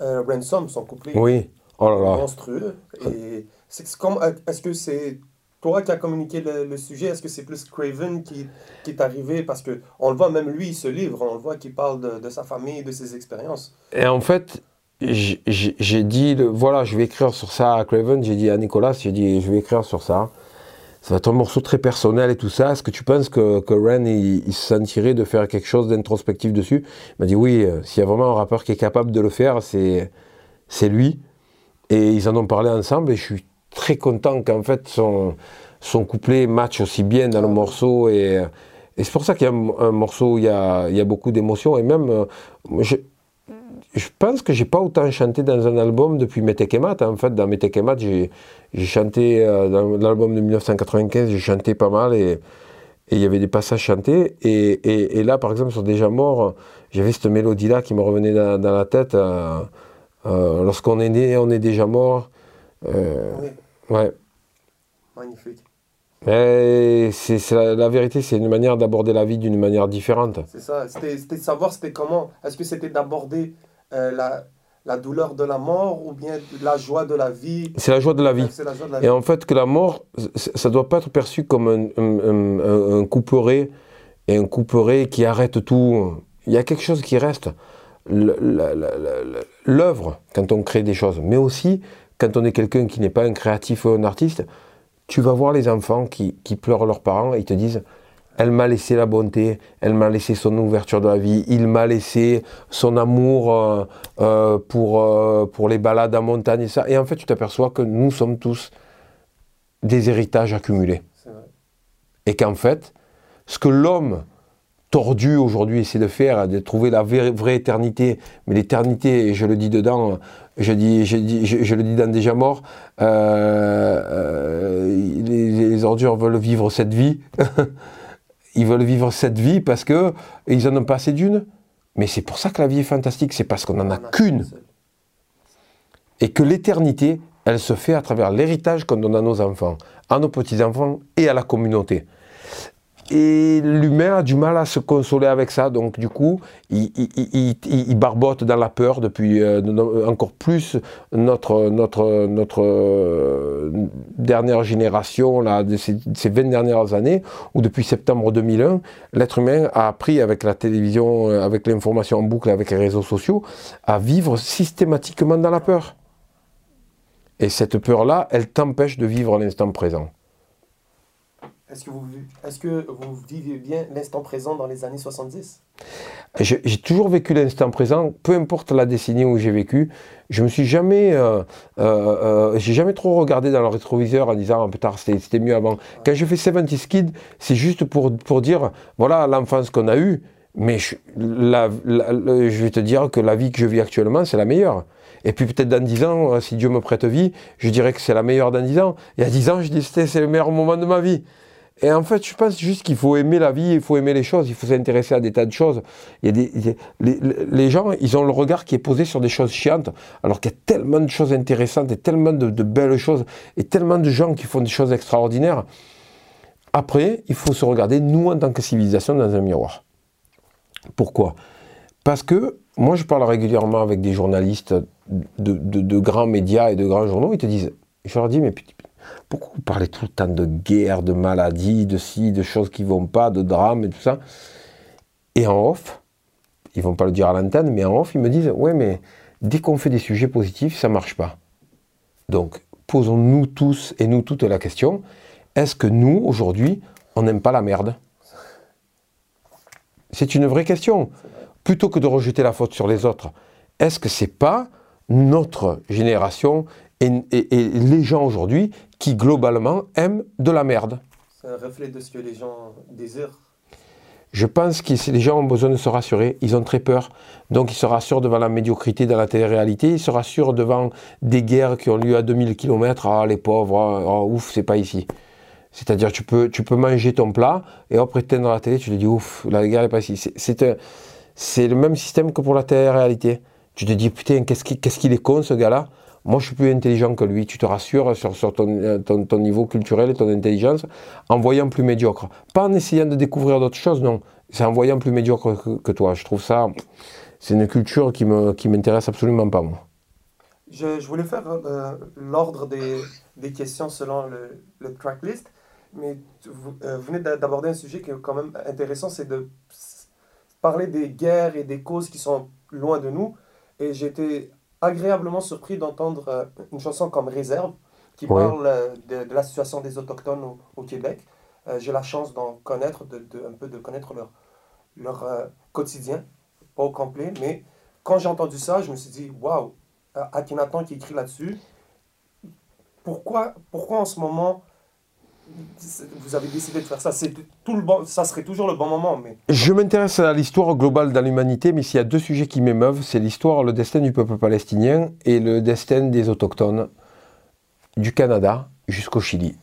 euh, Ransom, son couplet oui. oh là là. monstrueux. Et c'est comme, est-ce que c'est toi qui as communiqué le, sujet, est-ce que c'est plus Craven qui, qui est arrivé? Parce que on le voit, même lui, il se livre, on le voit qu'il parle de, de, sa famille, de ses expériences. Et en fait, j'ai dit, voilà, je vais écrire sur ça à Craven, j'ai dit à Nicolas, j'ai dit, je vais écrire sur ça. Ça va être un morceau très personnel et tout ça. Est-ce que tu penses que, que Ren, il, se sentirait de faire quelque chose d'introspectif dessus? Il m'a dit oui, euh, s'il y a vraiment un rappeur qui est capable de le faire, c'est lui. Et ils en ont parlé ensemble et je suis très content qu'en fait son, son couplet match aussi bien dans le morceau. Et, et c'est pour ça qu'il y a un, morceau où il y a, il y a beaucoup d'émotions. Et même, euh, je, je pense que j'ai pas autant chanté dans un album depuis Metekemat. En fait, dans Metekemat, j'ai chanté, euh, dans l'album de 1995, j'ai chanté pas mal et il y avait des passages chantés. Et, et, et, là, par exemple, sur Déjà Mort, j'avais cette mélodie-là qui me revenait dans, la tête. Euh, lorsqu'on est né, on est déjà mort. Oui. Ouais. Magnifique. Mais c'est la, la, vérité, c'est une manière d'aborder la vie d'une manière différente. C'est ça. C'était de savoir c'était comment. Est-ce que c'était d'aborder euh, la, la, douleur de la mort ou bien la joie de la vie? C'est la joie de la vie. Et en fait, que la mort, ça ne doit pas être perçu comme un, un, un, couperet et un couperet qui arrête tout. Il y a quelque chose qui reste. L'œuvre, quand on crée des choses, mais aussi quand on est quelqu'un qui n'est pas un créatif ou un artiste, tu vas voir les enfants qui, qui pleurent leurs parents et ils te disent elle m'a laissé la bonté, elle m'a laissé son ouverture de la vie, il m'a laissé son amour euh, euh, pour, euh, pour les balades en montagne et ça. Et en fait, tu t'aperçois que nous sommes tous des héritages accumulés. Et qu'en fait, ce que l'homme tordu aujourd'hui essaie de faire, de trouver la vraie, éternité, mais l'éternité, je le dis dedans, je, dis, je, dis, je, le dis dans Déjà Mort, les, les ordures veulent vivre cette vie. ils veulent vivre cette vie parce que ils en ont pas assez d'une. Mais c'est pour ça que la vie est fantastique, c'est parce qu'on n'en a qu'une. Et que l'éternité, elle se fait à travers l'héritage qu'on donne à nos enfants, à nos petits-enfants et à la communauté. Et l'humain a du mal à se consoler avec ça, donc du coup, il, barbote dans la peur depuis euh, encore plus notre, euh, dernière génération, là, de ces, ces, 20 dernières années, où depuis septembre 2001, l'être humain a appris avec la télévision, euh, avec l'information en boucle, avec les réseaux sociaux, à vivre systématiquement dans la peur. Et cette peur-là, elle t'empêche de vivre l'instant présent. Est-ce que, vous, est que vous vivez bien l'instant présent dans les années 70 J'ai toujours vécu l'instant présent, peu importe la décennie où j'ai vécu. Je me suis jamais, euh, euh, euh, j'ai jamais trop regardé dans le rétroviseur en disant oh, tard c'était mieux avant. Quand je fais 70 Kids, c'est juste pour, pour dire voilà l'enfance qu'on a eue, mais je, je vais te dire que la vie que je vis actuellement, c'est la meilleure. Et puis peut-être dans 10 ans, si Dieu me prête vie, je dirais que c'est la meilleure dans 10 ans. Il y a 10 ans, je dis c'était c'est le meilleur moment de ma vie. Et en fait, je pense juste qu'il faut aimer la vie, il faut aimer les choses, il faut s'intéresser à des tas de choses. Il y a des, les, gens, ils ont le regard qui est posé sur des choses chiantes, alors qu'il y a tellement de choses intéressantes et tellement de, belles choses et tellement de gens qui font des choses extraordinaires. Après, il faut se regarder, nous, en tant que civilisation, dans un miroir. Pourquoi? Parce que moi, je parle régulièrement avec des journalistes de, de, grands médias et de grands journaux, ils te disent, je leur dis, mais pourquoi vous parlez tout le temps de guerre, de maladie, de ci, de choses qui vont pas, de drames et tout ça? Et en off, ils vont pas le dire à l'antenne, mais en off, ils me disent Ouais, mais dès qu'on fait des sujets positifs, ça marche pas. Donc, posons-nous tous et nous toutes la question est-ce que nous, aujourd'hui, on n'aime pas la merde? C'est une vraie question. Plutôt que de rejeter la faute sur les autres, est-ce que c'est pas notre génération et, les gens aujourd'hui qui globalement aiment de la merde. C'est un reflet de ce que les gens désirent. Je pense que les gens ont besoin de se rassurer, ils ont très peur. Donc ils se rassurent devant la médiocrité dans la télé-réalité, ils se rassurent devant des guerres qui ont lieu à 2000 km. Ah les pauvres, ah, ah, ouf, c'est pas ici. C'est-à-dire tu peux, tu peux manger ton plat et après éteindre la télé, tu te dis ouf, la guerre n'est pas ici. C'est le même système que pour la télé-réalité. Tu te dis putain, qu'est-ce qu'il est con ce gars-là? Moi, je suis plus intelligent que lui. Tu te rassures sur, euh, ton, niveau culturel et ton intelligence en voyant plus médiocre. Pas en essayant de découvrir d'autres choses, non. C'est en voyant plus médiocre que, toi. Je trouve ça, c'est une culture qui me, qui m'intéresse absolument pas, moi. Je, voulais faire euh, l'ordre des, des questions selon le, le tracklist, mais vous, euh, vous venez d'aborder un sujet qui est quand même intéressant, c'est de parler des guerres et des causes qui sont loin de nous. Et été agréablement surpris d'entendre euh, une chanson comme Réserve, qui Ouais. parle euh, de, de la situation des Autochtones au, au Québec. Euh, j'ai la chance d'en connaître, de, de- un peu de connaître leur, leur euh, quotidien, pas au complet, mais quand j'ai entendu ça, je me suis dit, waouh, Akhenaton qui écrit là-dessus, pourquoi, pourquoi en ce moment vous avez décidé de faire ça ça serait toujours le bon moment, mais Je m'intéresse à l'histoire globale de l'humanité, mais s'il y a deux sujets qui m'émeuvent, c'est l'histoire, le destin du peuple palestinien et le destin des autochtones du Canada jusqu'au Chili.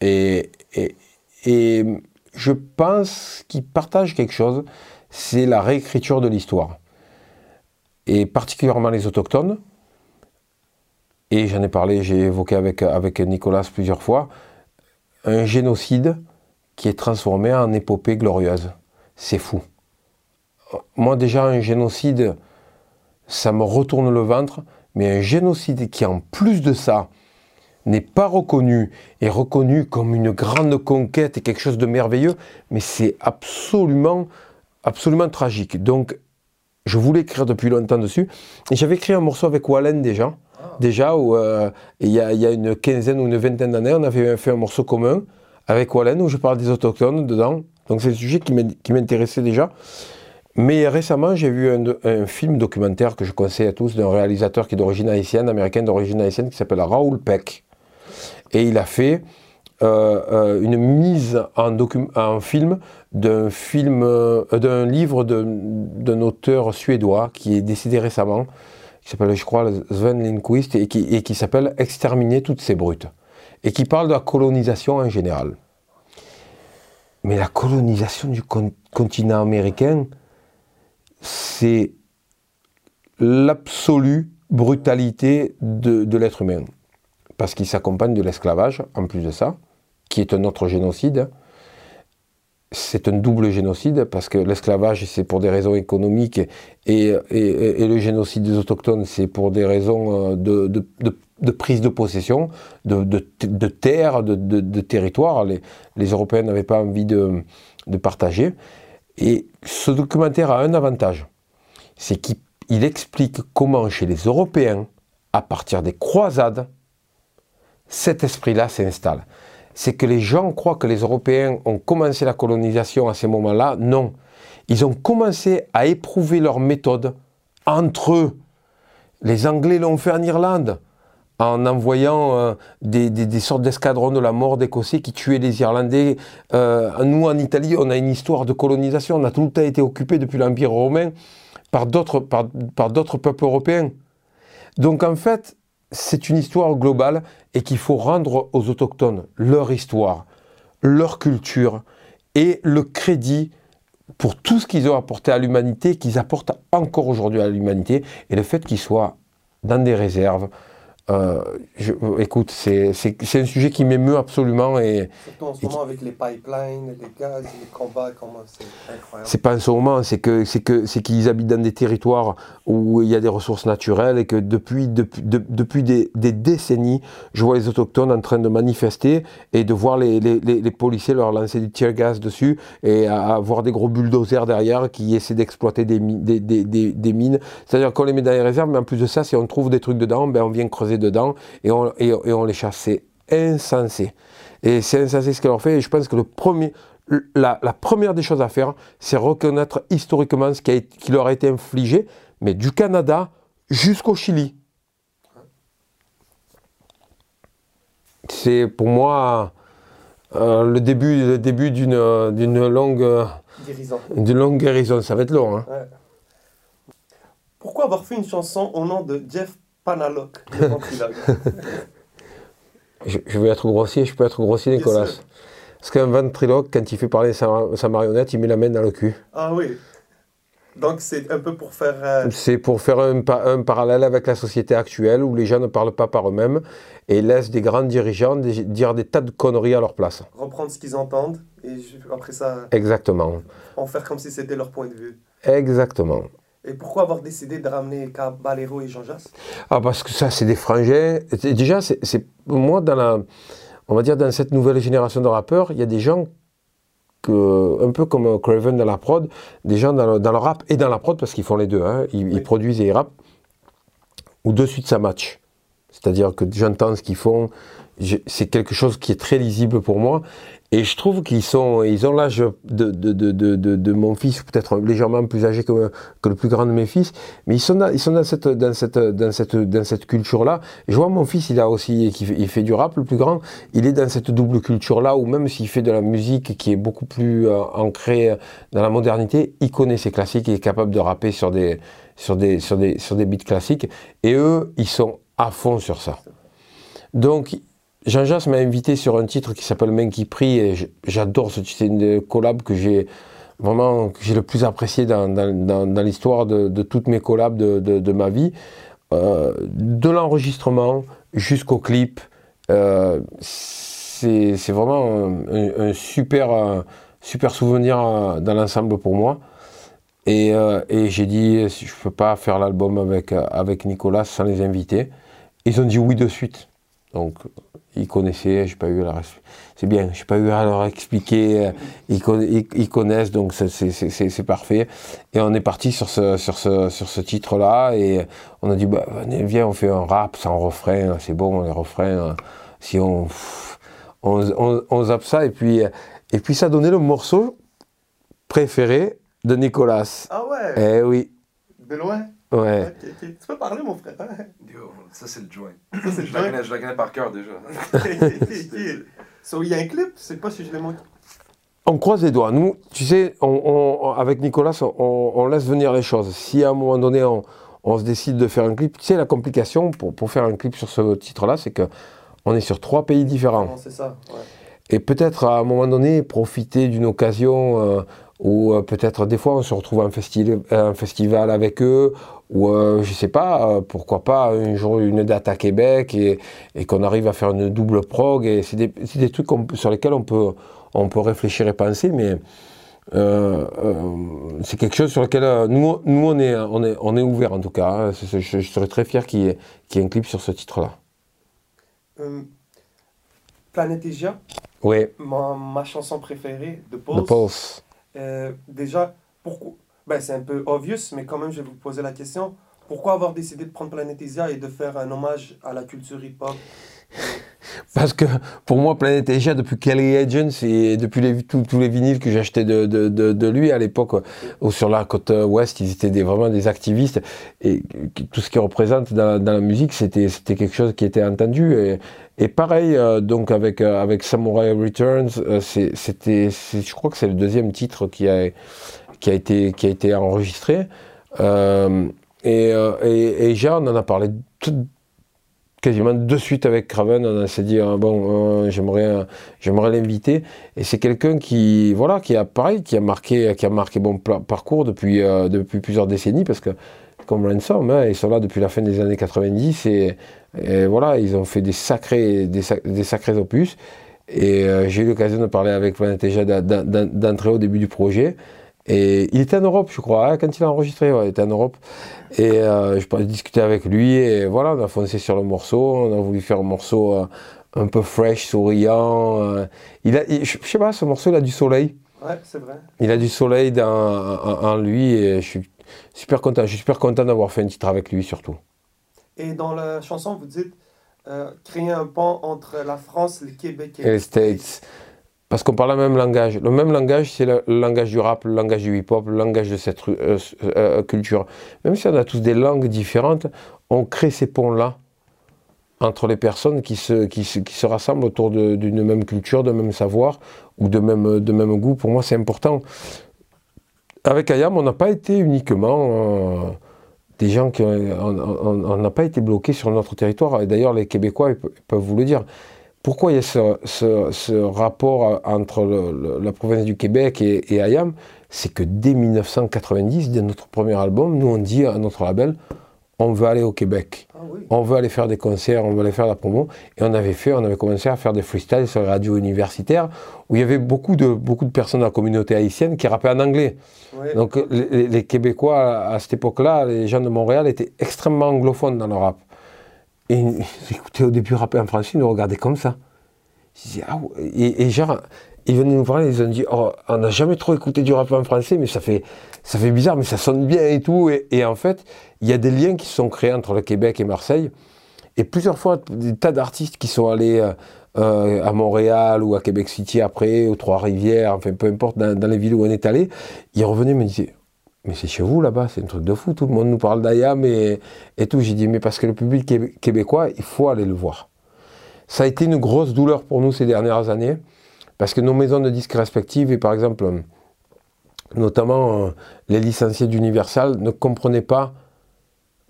Et, et, et je pense qu'ils partagent quelque chose, c'est la réécriture de l'histoire. Et particulièrement les autochtones. Et j'en ai parlé, j'ai évoqué avec, avec Nicolas plusieurs fois, un génocide qui est transformé en épopée glorieuse. C'est fou. Moi déjà, un génocide, ça me retourne le ventre, mais un génocide qui, en plus de ça, n'est pas reconnu, est reconnu comme une grande conquête et quelque chose de merveilleux, mais c'est absolument, absolument tragique. Donc, je voulais écrire depuis longtemps dessus, j'avais écrit un morceau avec Wallen déjà, déjà, euh, il, y a, une quinzaine ou une vingtaine d'années, on avait fait un morceau commun avec Wallen où je parle des autochtones dedans. Donc c'est un sujet qui m'in- qui m'intéressait déjà. Mais récemment, j'ai vu un, film documentaire que je conseille à tous d'un réalisateur qui est d'origine haïtienne, américain d'origine haïtienne, qui s'appelle Raoul Peck. Et il a fait euh, euh, une mise en, film d'un film, d'un livre d'un auteur suédois qui est décédé récemment, qui s'appelle, je crois, Sven Lindqvist, et qui, s'appelle Exterminer toutes ces brutes, et qui parle de la colonisation en général. Mais la colonisation du con- continent américain, c'est l'absolue brutalité de, de l'être humain. Parce qu'il s'accompagne de l'esclavage, en plus de ça, qui est un autre génocide. C'est un double génocide, parce que l'esclavage, c'est pour des raisons économiques, et, et- le génocide des autochtones, c'est pour des raisons euh, de, de- prise de possession, de, de, terre, de, territoire. Les, les Européens n'avaient pas envie de, partager. Et ce documentaire a un avantage, c'est qu'il il explique comment chez les Européens, à partir des croisades, cet esprit-là s'installe. C'est que les gens croient que les Européens ont commencé la colonisation à ces moments-là. Non. Ils ont commencé à éprouver leur méthode entre eux. Les Anglais l'ont fait en Irlande, en envoyant euh, des, sortes d'escadrons de la mort d'Écossais qui tuaient les Irlandais. Euh, nous, en Italie, on a une histoire de colonisation. On a tout le temps été occupé depuis l'Empire romain par d'autres par, peuples européens. Donc en fait, c'est une histoire globale et qu'il faut rendre aux autochtones leur histoire, leur culture et le crédit pour tout ce qu'ils ont apporté à l'humanité, qu'ils apportent encore aujourd'hui à l'humanité, et le fait qu'ils soient dans des réserves. Euh, je- écoute, c'est un sujet qui m'émeut absolument et surtout en ce moment avec les pipelines, les gaz, les combats, comment c'est incroyable. c'est pas en ce moment, c'est que c'est que c'est qu'ils habitent dans des territoires où il y a des ressources naturelles et que depuis depuis de- depuis des, des décennies, je vois les autochtones en train de manifester et de voir les, les, les- les policiers leur lancer du tear gas dessus et à, à voir des gros bulldozers derrière qui essaient d'exploiter des, mi- des, des, des, des mines. C'est-à-dire qu'on les met dans les réserves, mais en plus de ça, si on trouve des trucs dedans, ben on vient creuser dedans et on, et, et on les chasse. C'est insensé. Et c'est insensé ce qu'elle leur fait. Et je pense que le premier, la, la première des choses à faire, c'est reconnaître historiquement ce qui, a qui leur a été infligé, mais du Canada jusqu'au Chili. C'est pour moi euh, le début, le début d'une, d'une longue, euh, Guérison. d'une longue guérison. Ça va être long. hein. Ouais. Pourquoi avoir fait une chanson au nom de Jeff Je, je vais être grossier, je peux être grossier, Nicolas. Parce qu'un ventriloque, quand il fait parler sa, sa marionnette, il met la main dans le cul. Ah oui. Donc c'est un peu pour faire euh, C'est pour faire un, pa- un parallèle avec la société actuelle où les gens ne parlent pas par eux-mêmes et laissent des grands dirigeants des- dire des tas de conneries à leur place. reprendre ce qu'ils entendent et je- après ça Exactement. en faire comme si c'était leur point de vue. Exactement. Et pourquoi avoir décidé de ramener Caballero et Jean Jass? Ah, parce que ça, c'est des frangins. Déjà, c'est moi, dans la, on va dire, dans cette nouvelle génération de rappeurs, il y a des gens que, un peu comme Craven dans la prod, des gens dans le, rap et dans la prod, parce qu'ils font les deux, hein, ils, produisent et ils rappent, où de suite ça match. C'est-à-dire que j'entends ce qu'ils font, c'est quelque chose qui est très lisible pour moi. Et je trouve qu'ils sont, ils ont l'âge de, de, de, de, mon fils, peut-être légèrement plus âgé que, que, le plus grand de mes fils, mais ils sont dans, ils sont dans cette, dans cette, dans cette, dans cette culture-là. Je vois mon fils, il a aussi, il fait du rap, le plus grand, il est dans cette double culture-là, où même s'il fait de la musique qui est beaucoup plus euh, ancrée dans la modernité, il connaît ses classiques, il est capable de rapper sur des, sur des, sur des, sur des beats classiques, et eux, ils sont à fond sur ça. Donc, Jean Jass m'a invité sur un titre qui s'appelle Main qui prie et j'adore ce titre. C'est une collab que j'ai vraiment j'ai le plus apprécié dans, l'histoire de, toutes mes collabs de, ma vie. Euh, de l'enregistrement jusqu'au clip, euh, c'est vraiment un, super, super souvenir euh, dans l'ensemble pour moi. Et, j'ai dit, je ne peux pas faire l'album avec, Nicolas sans les inviter. Ils ont dit oui de suite. Ils connaissaient, j'ai pas eu la c'est bien, j'ai pas eu à leur expliquer, euh, ils, connaissent donc c'est parfait. Et on est parti sur ce, sur ce, sur ce titre-là et on a dit bah, viens on fait un rap sans refrain, c'est bon les refrains, si on, on, on, zappe ça et puis et puis ça donnait le morceau préféré de Nicolas. Ah ouais? Eh oui. De loin? Ouais. Tu peux parler, mon frère. Yo, ça, c'est le joint. Ça, c'est le joint. Je la connais par cœur déjà. so, il y a un clip, c'est pas si je l'ai montré. On croise les doigts. Nous, tu sais, on, avec Nicolas, on, laisse venir les choses. Si à un moment donné, on, se décide de faire un clip, tu sais, la complication pour, pour faire un clip sur ce titre-là, c'est que on est sur trois pays différents. C'est ça, ouais. Et peut-être à un moment donné, profiter d'une occasion euh, où euh, peut-être des fois on se retrouve à un, festival, un festival avec eux, ou euh, je sais pas, euh, pourquoi pas un jour une date à Québec et, et qu'on arrive à faire une double prog. Et c'est des, des, trucs sur lesquels on peut, on peut réfléchir et penser, mais euh, c'est quelque chose sur lequel nous, nous on, est, on, est, on est ouvert en tout cas. Hein. Je, serais très fier qu'il y, qu ait un clip sur ce titre-là. Planetesia Oui. Ma, ma, chanson préférée de Pulse. De Pulse. Déjà, pourquoi ben, c'est un peu obvious, mais quand même, je vais vous poser la question. Pourquoi avoir décidé de prendre Planetesia et de faire un hommage à la culture hip-hop? Parce que pour moi, Planetesia, depuis Kelly Agents et depuis les, tous, les vinyles que j'achetais de, de, de, lui à l'époque, ou sur la côte ouest, ils étaient vraiment des activistes. Et tout ce qu'ils représentent dans, la musique, c'était quelque chose qui était entendu. Et pareil, euh, donc avec, euh, avec Samurai Returns, euh, c'était, je crois que c'est le deuxième titre qui a, qui a été, qui a été enregistré. Et, et, Jean, on en a parlé quasiment de suite avec Craven. On s'est dit, ah, bon, j'aimerais, j'aimerais l'inviter. Et c'est quelqu'un qui, voilà, qui a, pareil, qui a marqué, qui a marqué bon parcours depuis, depuis plusieurs décennies, parce que, comme Ransom, hein, ils sont là depuis la fin des années 90 et, voilà, ils ont fait des sacrés, des, des sacrés opus. Et j'ai eu l'occasion de parler avec Planeteja d'entrer au début du projet. Et il était en Europe, je crois, hein, quand il a enregistré, il était en Europe. Et euh, je parlais discuter avec lui, et voilà, on a foncé sur le morceau, on a voulu faire un morceau euh, un peu fresh, souriant. Euh. il a, je, sais pas, ce morceau, il a du soleil. Ouais, c'est vrai. Il a du soleil dans, en, lui, et je suis super content. Je suis super content d'avoir fait un titre avec lui, surtout. Et dans la chanson, vous dites créer un pont entre la France, le Québec et, et les States. Parce qu'on parle le même langage. Le même langage, c'est le langage du rap, le langage du hip-hop, le langage de cette euh, euh, culture. Même si on a tous des langues différentes, on crée ces ponts-là entre les personnes qui se, qui qui se rassemblent autour d'une même culture, d'un même savoir ou de même, de même goût. Pour moi, c'est important. Avec Ayam, on n'a pas été uniquement euh, des gens qui... On n'a pas été bloqués sur notre territoire. Et d'ailleurs, les Québécois peuvent vous le dire pourquoi il y a ce, rapport entre la province du Québec et, Ayam? C'est que dès 1990, dès notre premier album, nous on dit à notre label, on veut aller au Québec. Ah oui. On veut aller faire des concerts, on veut aller faire la promo. Et on avait fait, on avait commencé à faire des freestyles sur les radios universitaires où il y avait beaucoup de, beaucoup de personnes de la communauté haïtienne qui rappaient en anglais. Donc les, Québécois, à cette époque-là, les gens de Montréal étaient extrêmement anglophones dans le rap. Et ils écoutaient au début rapper en français, ils nous regardaient comme ça. Disais, ah et, et genre, ils venaient nous parler, ils ont dit, oh, on n'a jamais trop écouté du rap en français, mais ça fait, ça fait bizarre, mais ça sonne bien et tout. Et, en fait, il y a des liens qui se sont créés entre le Québec et Marseille. Et plusieurs fois, des tas d'artistes qui sont allés euh, euh, à Montréal ou à Québec City après, aux Trois-Rivières, enfin peu importe, dans, les villes où on est allé, ils revenaient et me disaient Mais c'est chez vous là-bas, c'est un truc de fou, tout le monde nous parle d'Ayam et, et tout. J'ai dit Mais parce que le public québé- québécois, il faut aller le voir. Ça a été une grosse douleur pour nous ces dernières années, parce que nos maisons de disques respectives, et par exemple, notamment euh, les licenciés d'Universal, ne comprenaient pas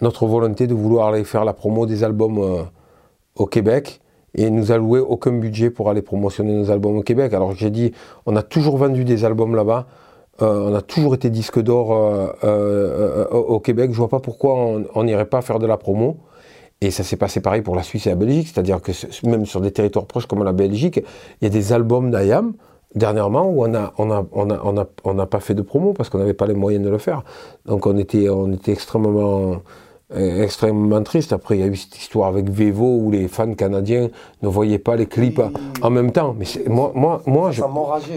notre volonté de vouloir aller faire la promo des albums euh, au Québec et nous allouer aucun budget pour aller promotionner nos albums au Québec. Alors j'ai dit, on a toujours vendu des albums là-bas, euh, on a toujours été disque d'or au Québec, je vois pas pourquoi on n'irait pas faire de la promo. Et ça s'est passé pareil pour la Suisse et la Belgique, c'est-à-dire que même sur des territoires proches comme la Belgique, il y a des albums d'Ayam dernièrement où on n'a on a, on a, on a, on n'a pas fait de promo parce qu'on n'avait pas les moyens de le faire. Donc on était, on était extrêmement, euh, extrêmement triste. Après, il y a eu cette histoire avec Vevo où les fans canadiens ne voyaient pas les clips Oui. en même temps. Mais moi, moi, moi, je,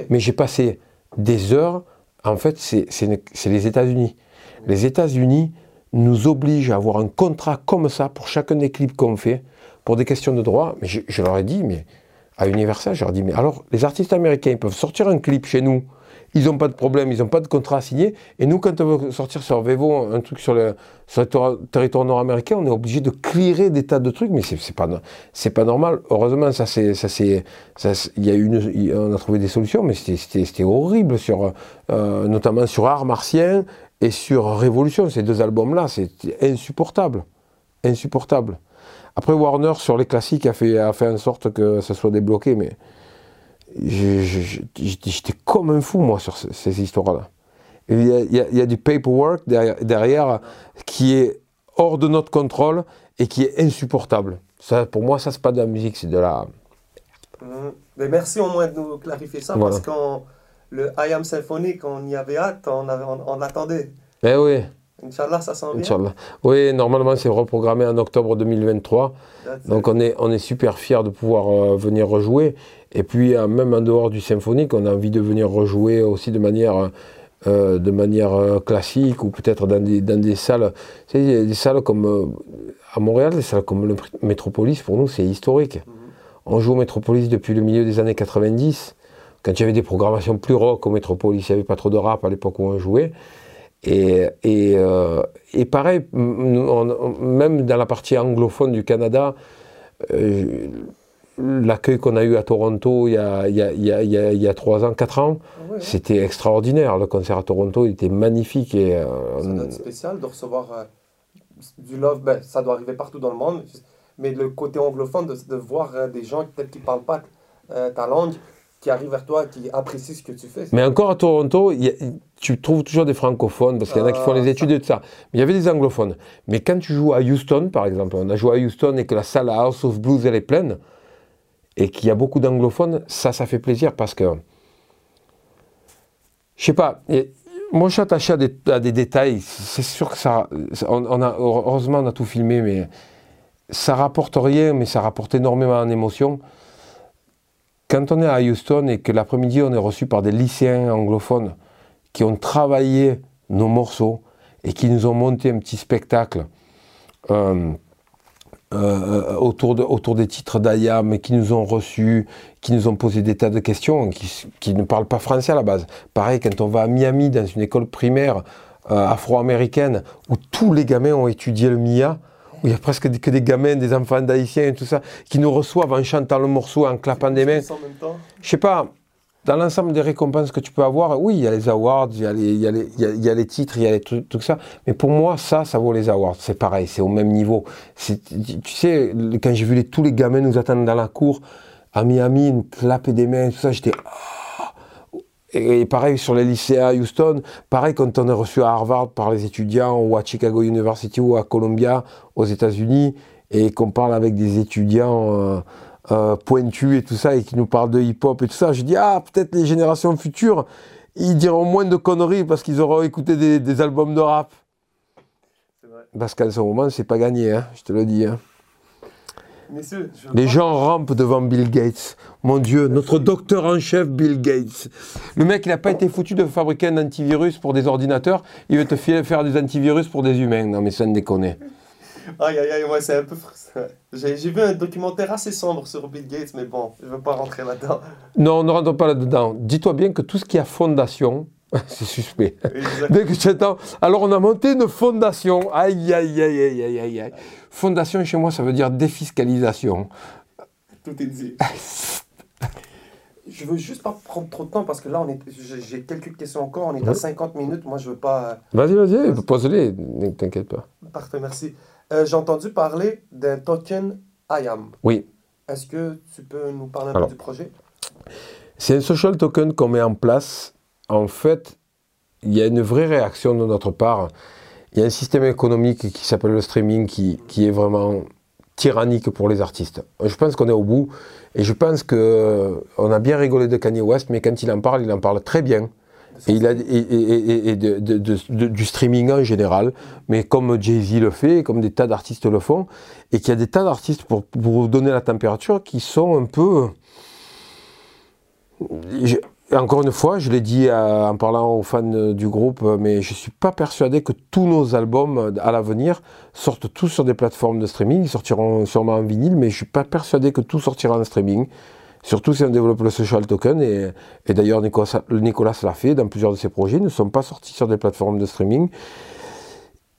mais j'ai passé des heures. En fait, c'est les États-Unis. Les États-Unis nous obligent à avoir un contrat comme ça pour chacun des clips qu'on fait, pour des questions de droit. Mais je, je leur ai dit, mais à Universal, je leur dit, mais alors, les artistes américains, ils peuvent sortir un clip chez nous. Ils n'ont pas de problème, ils n'ont pas de contrat à signer. Et nous, quand on veut sortir sur Vevo un truc sur le, territoire nord-américain, on est obligé de clearer des tas de trucs. Mais c'est c'est pas, c'est pas normal. Heureusement, ça c'est, ça c'est, c'est- il y a une, on a trouvé des solutions, mais c'était, horrible sur, euh, notamment sur Art Martien et sur Révolution. Ces deux albums-là, c'était insupportable, insupportable. Après Warner sur les classiques a fait, a fait en sorte que ça soit débloqué, mais j'étais comme un fou moi sur ce- ces histoires-là. Il y, a, il y a- il y a du paperwork derrière, derrière qui est hors de notre contrôle et qui est insupportable. Ça, pour moi, ça c'est pas de la musique, c'est de la. Mhm. Mais merci au moins de nous clarifier ça Voilà. parce que le I Am Symphonique, on y avait hâte, on, avait- on, on l'attendait. Eh oui, Inch'Allah, ça s'en vient. Oui, normalement c'est reprogrammé en octobre 2023. That's Donc on est, on est super fiers de pouvoir euh, venir rejouer. Et puis euh, même en dehors du symphonique, on a envie de venir rejouer aussi de manière, euh, de manière classique ou peut-être dans des, dans des salles. Tu sais, des salles comme à Montréal, des salles comme le Métropolis, pour nous c'est historique. Mhm. On joue au Métropolis depuis le milieu des années 90. Quand il y avait des programmations plus rock au Métropolis, il n'y avait pas trop de rap à l'époque où on jouait. Et, et, euh, et pareil, on- même dans la partie anglophone du Canada, euh, l'accueil qu'on a eu à Toronto il y a, il y a- il y a- il y a- il y a trois ans, quatre ans, Ouais, ouais. c'était extraordinaire. Le concert à Toronto, il était magnifique. Et, euh, Ça doit être spécial de recevoir euh, du love. Ben, ça doit arriver partout dans le monde. Mais le côté anglophone, de, de voir des gens peut-être qui ne parlent pas ta langue, qui arrivent vers toi, qui apprécient ce que tu fais. Mais encore à Toronto, il y a- tu trouves toujours des francophones, parce qu'il y en a qui font les Ah, études de ça. Mais il y avait des anglophones. Mais quand tu joues à Houston, par exemple, on a joué à Houston et que la salle à House of Blues, elle est pleine, et qu'il y a beaucoup d'anglophones, ça, ça fait plaisir parce que, je sais pas, et moi je suis attaché à des, à des détails. C'est sûr que ça, on, on a, heureusement on a tout filmé, mais ça rapporte rien, mais ça rapporte énormément en émotion. Quand on est à Houston et que l'après-midi on est reçu par des lycéens anglophones qui ont travaillé nos morceaux et qui nous ont monté un petit spectacle euh, euh, autour, de- autour des titres d'Ayam qui nous ont reçus, qui nous ont posé des tas de questions, qui, qui ne parlent pas français à la base. Pareil, quand on va à Miami dans une école primaire euh, afro-américaine où tous les gamins ont étudié le Mia, où il y a presque que des gamins, des enfants d'haïtiens et tout ça, qui nous reçoivent en chantant le morceau, en clappant des mains. En même temps? Je sais pas, dans l'ensemble des récompenses que tu peux avoir, oui, il y a les awards, il y a les, titres, il y a les tout ça. Mais pour moi, ça, ça vaut les awards. C'est pareil, c'est au même niveau. Tu sais, quand j'ai vu tous les gamins nous attendre dans la cour, à Miami, nous clapper des mains, tout ça, j'étais. Ah Et pareil sur les lycées à Houston, pareil quand on est reçu à Harvard par les étudiants ou à Chicago University ou à Columbia aux États-Unis et qu'on parle avec des étudiants euh, euh, pointus et tout ça et qui nous parlent de hip-hop et tout ça, je dis ah peut-être les générations futures ils diront moins de conneries parce qu'ils auront écouté des, albums de rap. Parce qu'à ce moment c'est pas gagné, hein, je te le dis. Hein. Les gens rampent devant Bill Gates. Mon Dieu, notre docteur en chef, Bill Gates. Le mec, il n'a pas été foutu de fabriquer un antivirus pour des ordinateurs. Il veut te faire des antivirus pour des humains. Non, mais ça ne déconne. Aïe, aïe, aïe, ouais, c'est un peu. J'ai vu un documentaire assez sombre sur Bill Gates, mais bon, je ne veux pas rentrer là-dedans. Non, ne rentre pas là-dedans. Dis-toi bien que tout ce qui a fondation, c'est suspect. Dès que tu. Alors, on a monté une fondation. Aïe, aïe, aïe, aïe, aïe, aïe, aïe. Fondation chez moi, ça veut dire défiscalisation. Tout est dit. je veux juste pas prendre trop de temps parce que là, on est, j'ai quelques questions encore. On est à 50 minutes. Moi, je veux pas. Vas-y, vas-y, pose-les. Ne t'inquiète pas. Parfait, merci. Euh, j'ai entendu parler d'un token IAM. Oui. Est-ce que tu peux nous parler un peu du projet? C'est un social token qu'on met en place. En fait, il y a une vraie réaction de notre part il y a un système économique qui s'appelle le streaming qui, qui, est vraiment tyrannique pour les artistes. Je pense qu'on est au bout et je pense qu'on a bien rigolé de Kanye West, mais quand il en parle, il en parle très bien. Et, du streaming en général, mais comme Jay-Z le fait, comme des tas d'artistes le font, et qu'il y a des tas d'artistes, pour, pour vous donner la température, qui sont un peu encore une fois, je l'ai dit en parlant aux fans du groupe, mais je ne suis pas persuadé que tous nos albums à l'avenir sortent tous sur des plateformes de streaming. Ils sortiront sûrement en vinyle, mais je ne suis pas persuadé que tout sortira en streaming. Surtout si on développe le social token, et, d'ailleurs Nicolas, Nicolas l'a fait dans plusieurs de ses projets, ne sont pas sortis sur des plateformes de streaming.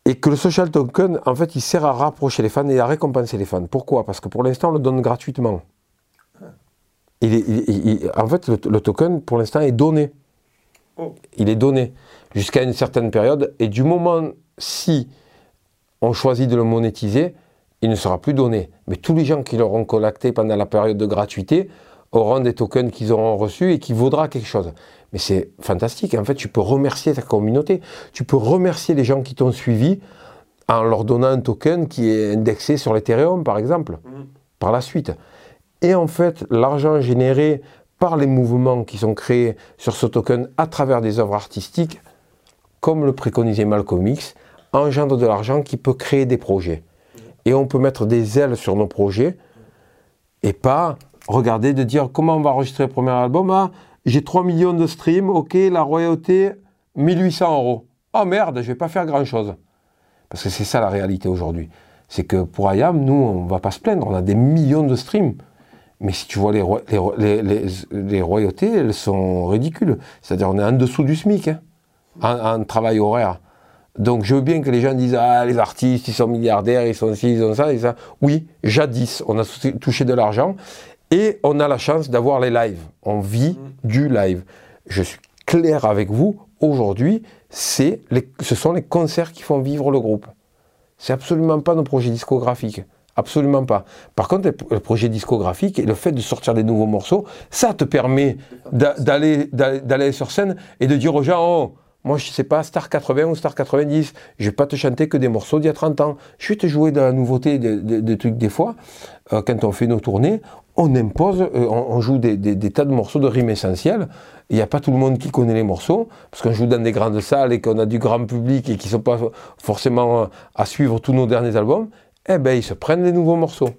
Et que le social token, en fait, il sert à rapprocher les fans et à récompenser les fans. Pourquoi? Parce que pour l'instant, on le donne gratuitement en fait, le, token, pour l'instant, est donné. Oh. Il est donné jusqu'à une certaine période. Et du moment, si on choisit de le monétiser, il ne sera plus donné. Mais tous les gens qui l'auront collecté pendant la période de gratuité auront des tokens qu'ils auront reçus et qui vaudra quelque chose. Mais c'est fantastique. En fait, tu peux remercier ta communauté. Tu peux remercier les gens qui t'ont suivi en leur donnant un token qui est indexé sur l'Ethereum, par exemple, mmh. par la suite. Et en fait, l'argent généré par les mouvements qui sont créés sur ce token à travers des œuvres artistiques, comme le préconisait Malcolm X, engendre de l'argent qui peut créer des projets. Et on peut mettre des ailes sur nos projets et pas regarder de dire comment on va enregistrer le premier album. Ah, j'ai 3 millions de streams, ok, la royauté, 1800 euros. Oh merde, je vais pas faire grand chose. Parce que c'est ça la réalité aujourd'hui. C'est que pour IAM, nous, on va pas se plaindre, on a des millions de streams. Mais si tu vois les, royautés, elles sont ridicules. C'est-à-dire on est en dessous du SMIC, hein, en, travail horaire. Donc je veux bien que les gens disent Ah, les artistes, ils sont milliardaires, ils sont ci, ils ont ça, et ça. Oui, jadis, on a touché de l'argent et on a la chance d'avoir les lives. On vit mm. du live. Je suis clair avec vous, aujourd'hui, ce sont les concerts qui font vivre le groupe. C'est absolument pas nos projets discographiques. Absolument pas. Par contre, le projet discographique et le fait de sortir des nouveaux morceaux, ça te permet d'aller sur scène et de dire aux gens, oh, moi je sais pas, Star 80 ou Star 90, je vais pas te chanter que des morceaux d'il y a 30 ans. Je vais te jouer de la nouveauté, des trucs des fois. Euh, quand on fait nos tournées, on impose, euh, on, joue des, tas de morceaux de rimes essentielles. Il n'y a pas tout le monde qui connaît les morceaux, parce qu'on joue dans des grandes salles et qu'on a du grand public et qui ne sont pas forcément à suivre tous nos derniers albums eh bien, ils se prennent des nouveaux morceaux.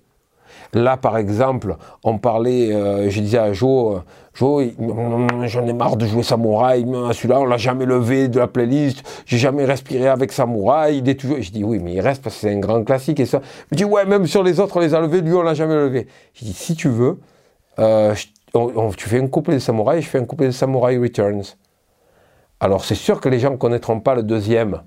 Là, par exemple, on parlait, euh, je disais à Joe, euh, Joe, j'en ai marre de jouer Samouraï, celui-là, on l'a jamais levé de la playlist, j'ai jamais respiré avec Samouraï, il est toujours... Je dis, oui, mais il reste parce que c'est un grand classique et ça. Me dit, ouais, même sur les autres, on les a levés, lui, on l'a jamais levé. Je dis, si tu veux, euh, tu fais un couplet de Samouraï, je fais un couplet de Samouraï Returns. Alors, c'est sûr que les gens ne connaîtront pas le deuxième,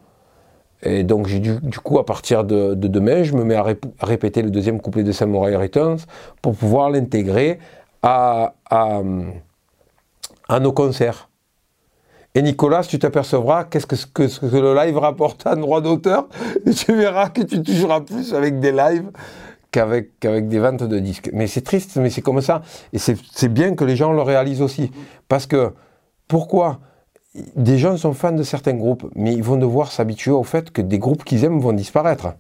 et donc, du, du, coup, à partir de, demain, je me mets à, répéter le deuxième couplet de Samurai Returns pour pouvoir l'intégrer à, nos concerts. Et Nicolas, tu t'apercevras qu'est-ce que, le live rapporte à droit d'auteur, tu verras que tu toucheras plus avec des lives qu'avec des ventes de disques. Mais c'est triste, mais c'est comme ça. Et c'est bien que les gens le réalisent aussi. Parce que Pourquoi Des gens sont fans de certains groupes, mais ils vont devoir s'habituer au fait que des groupes qu'ils aiment vont disparaître.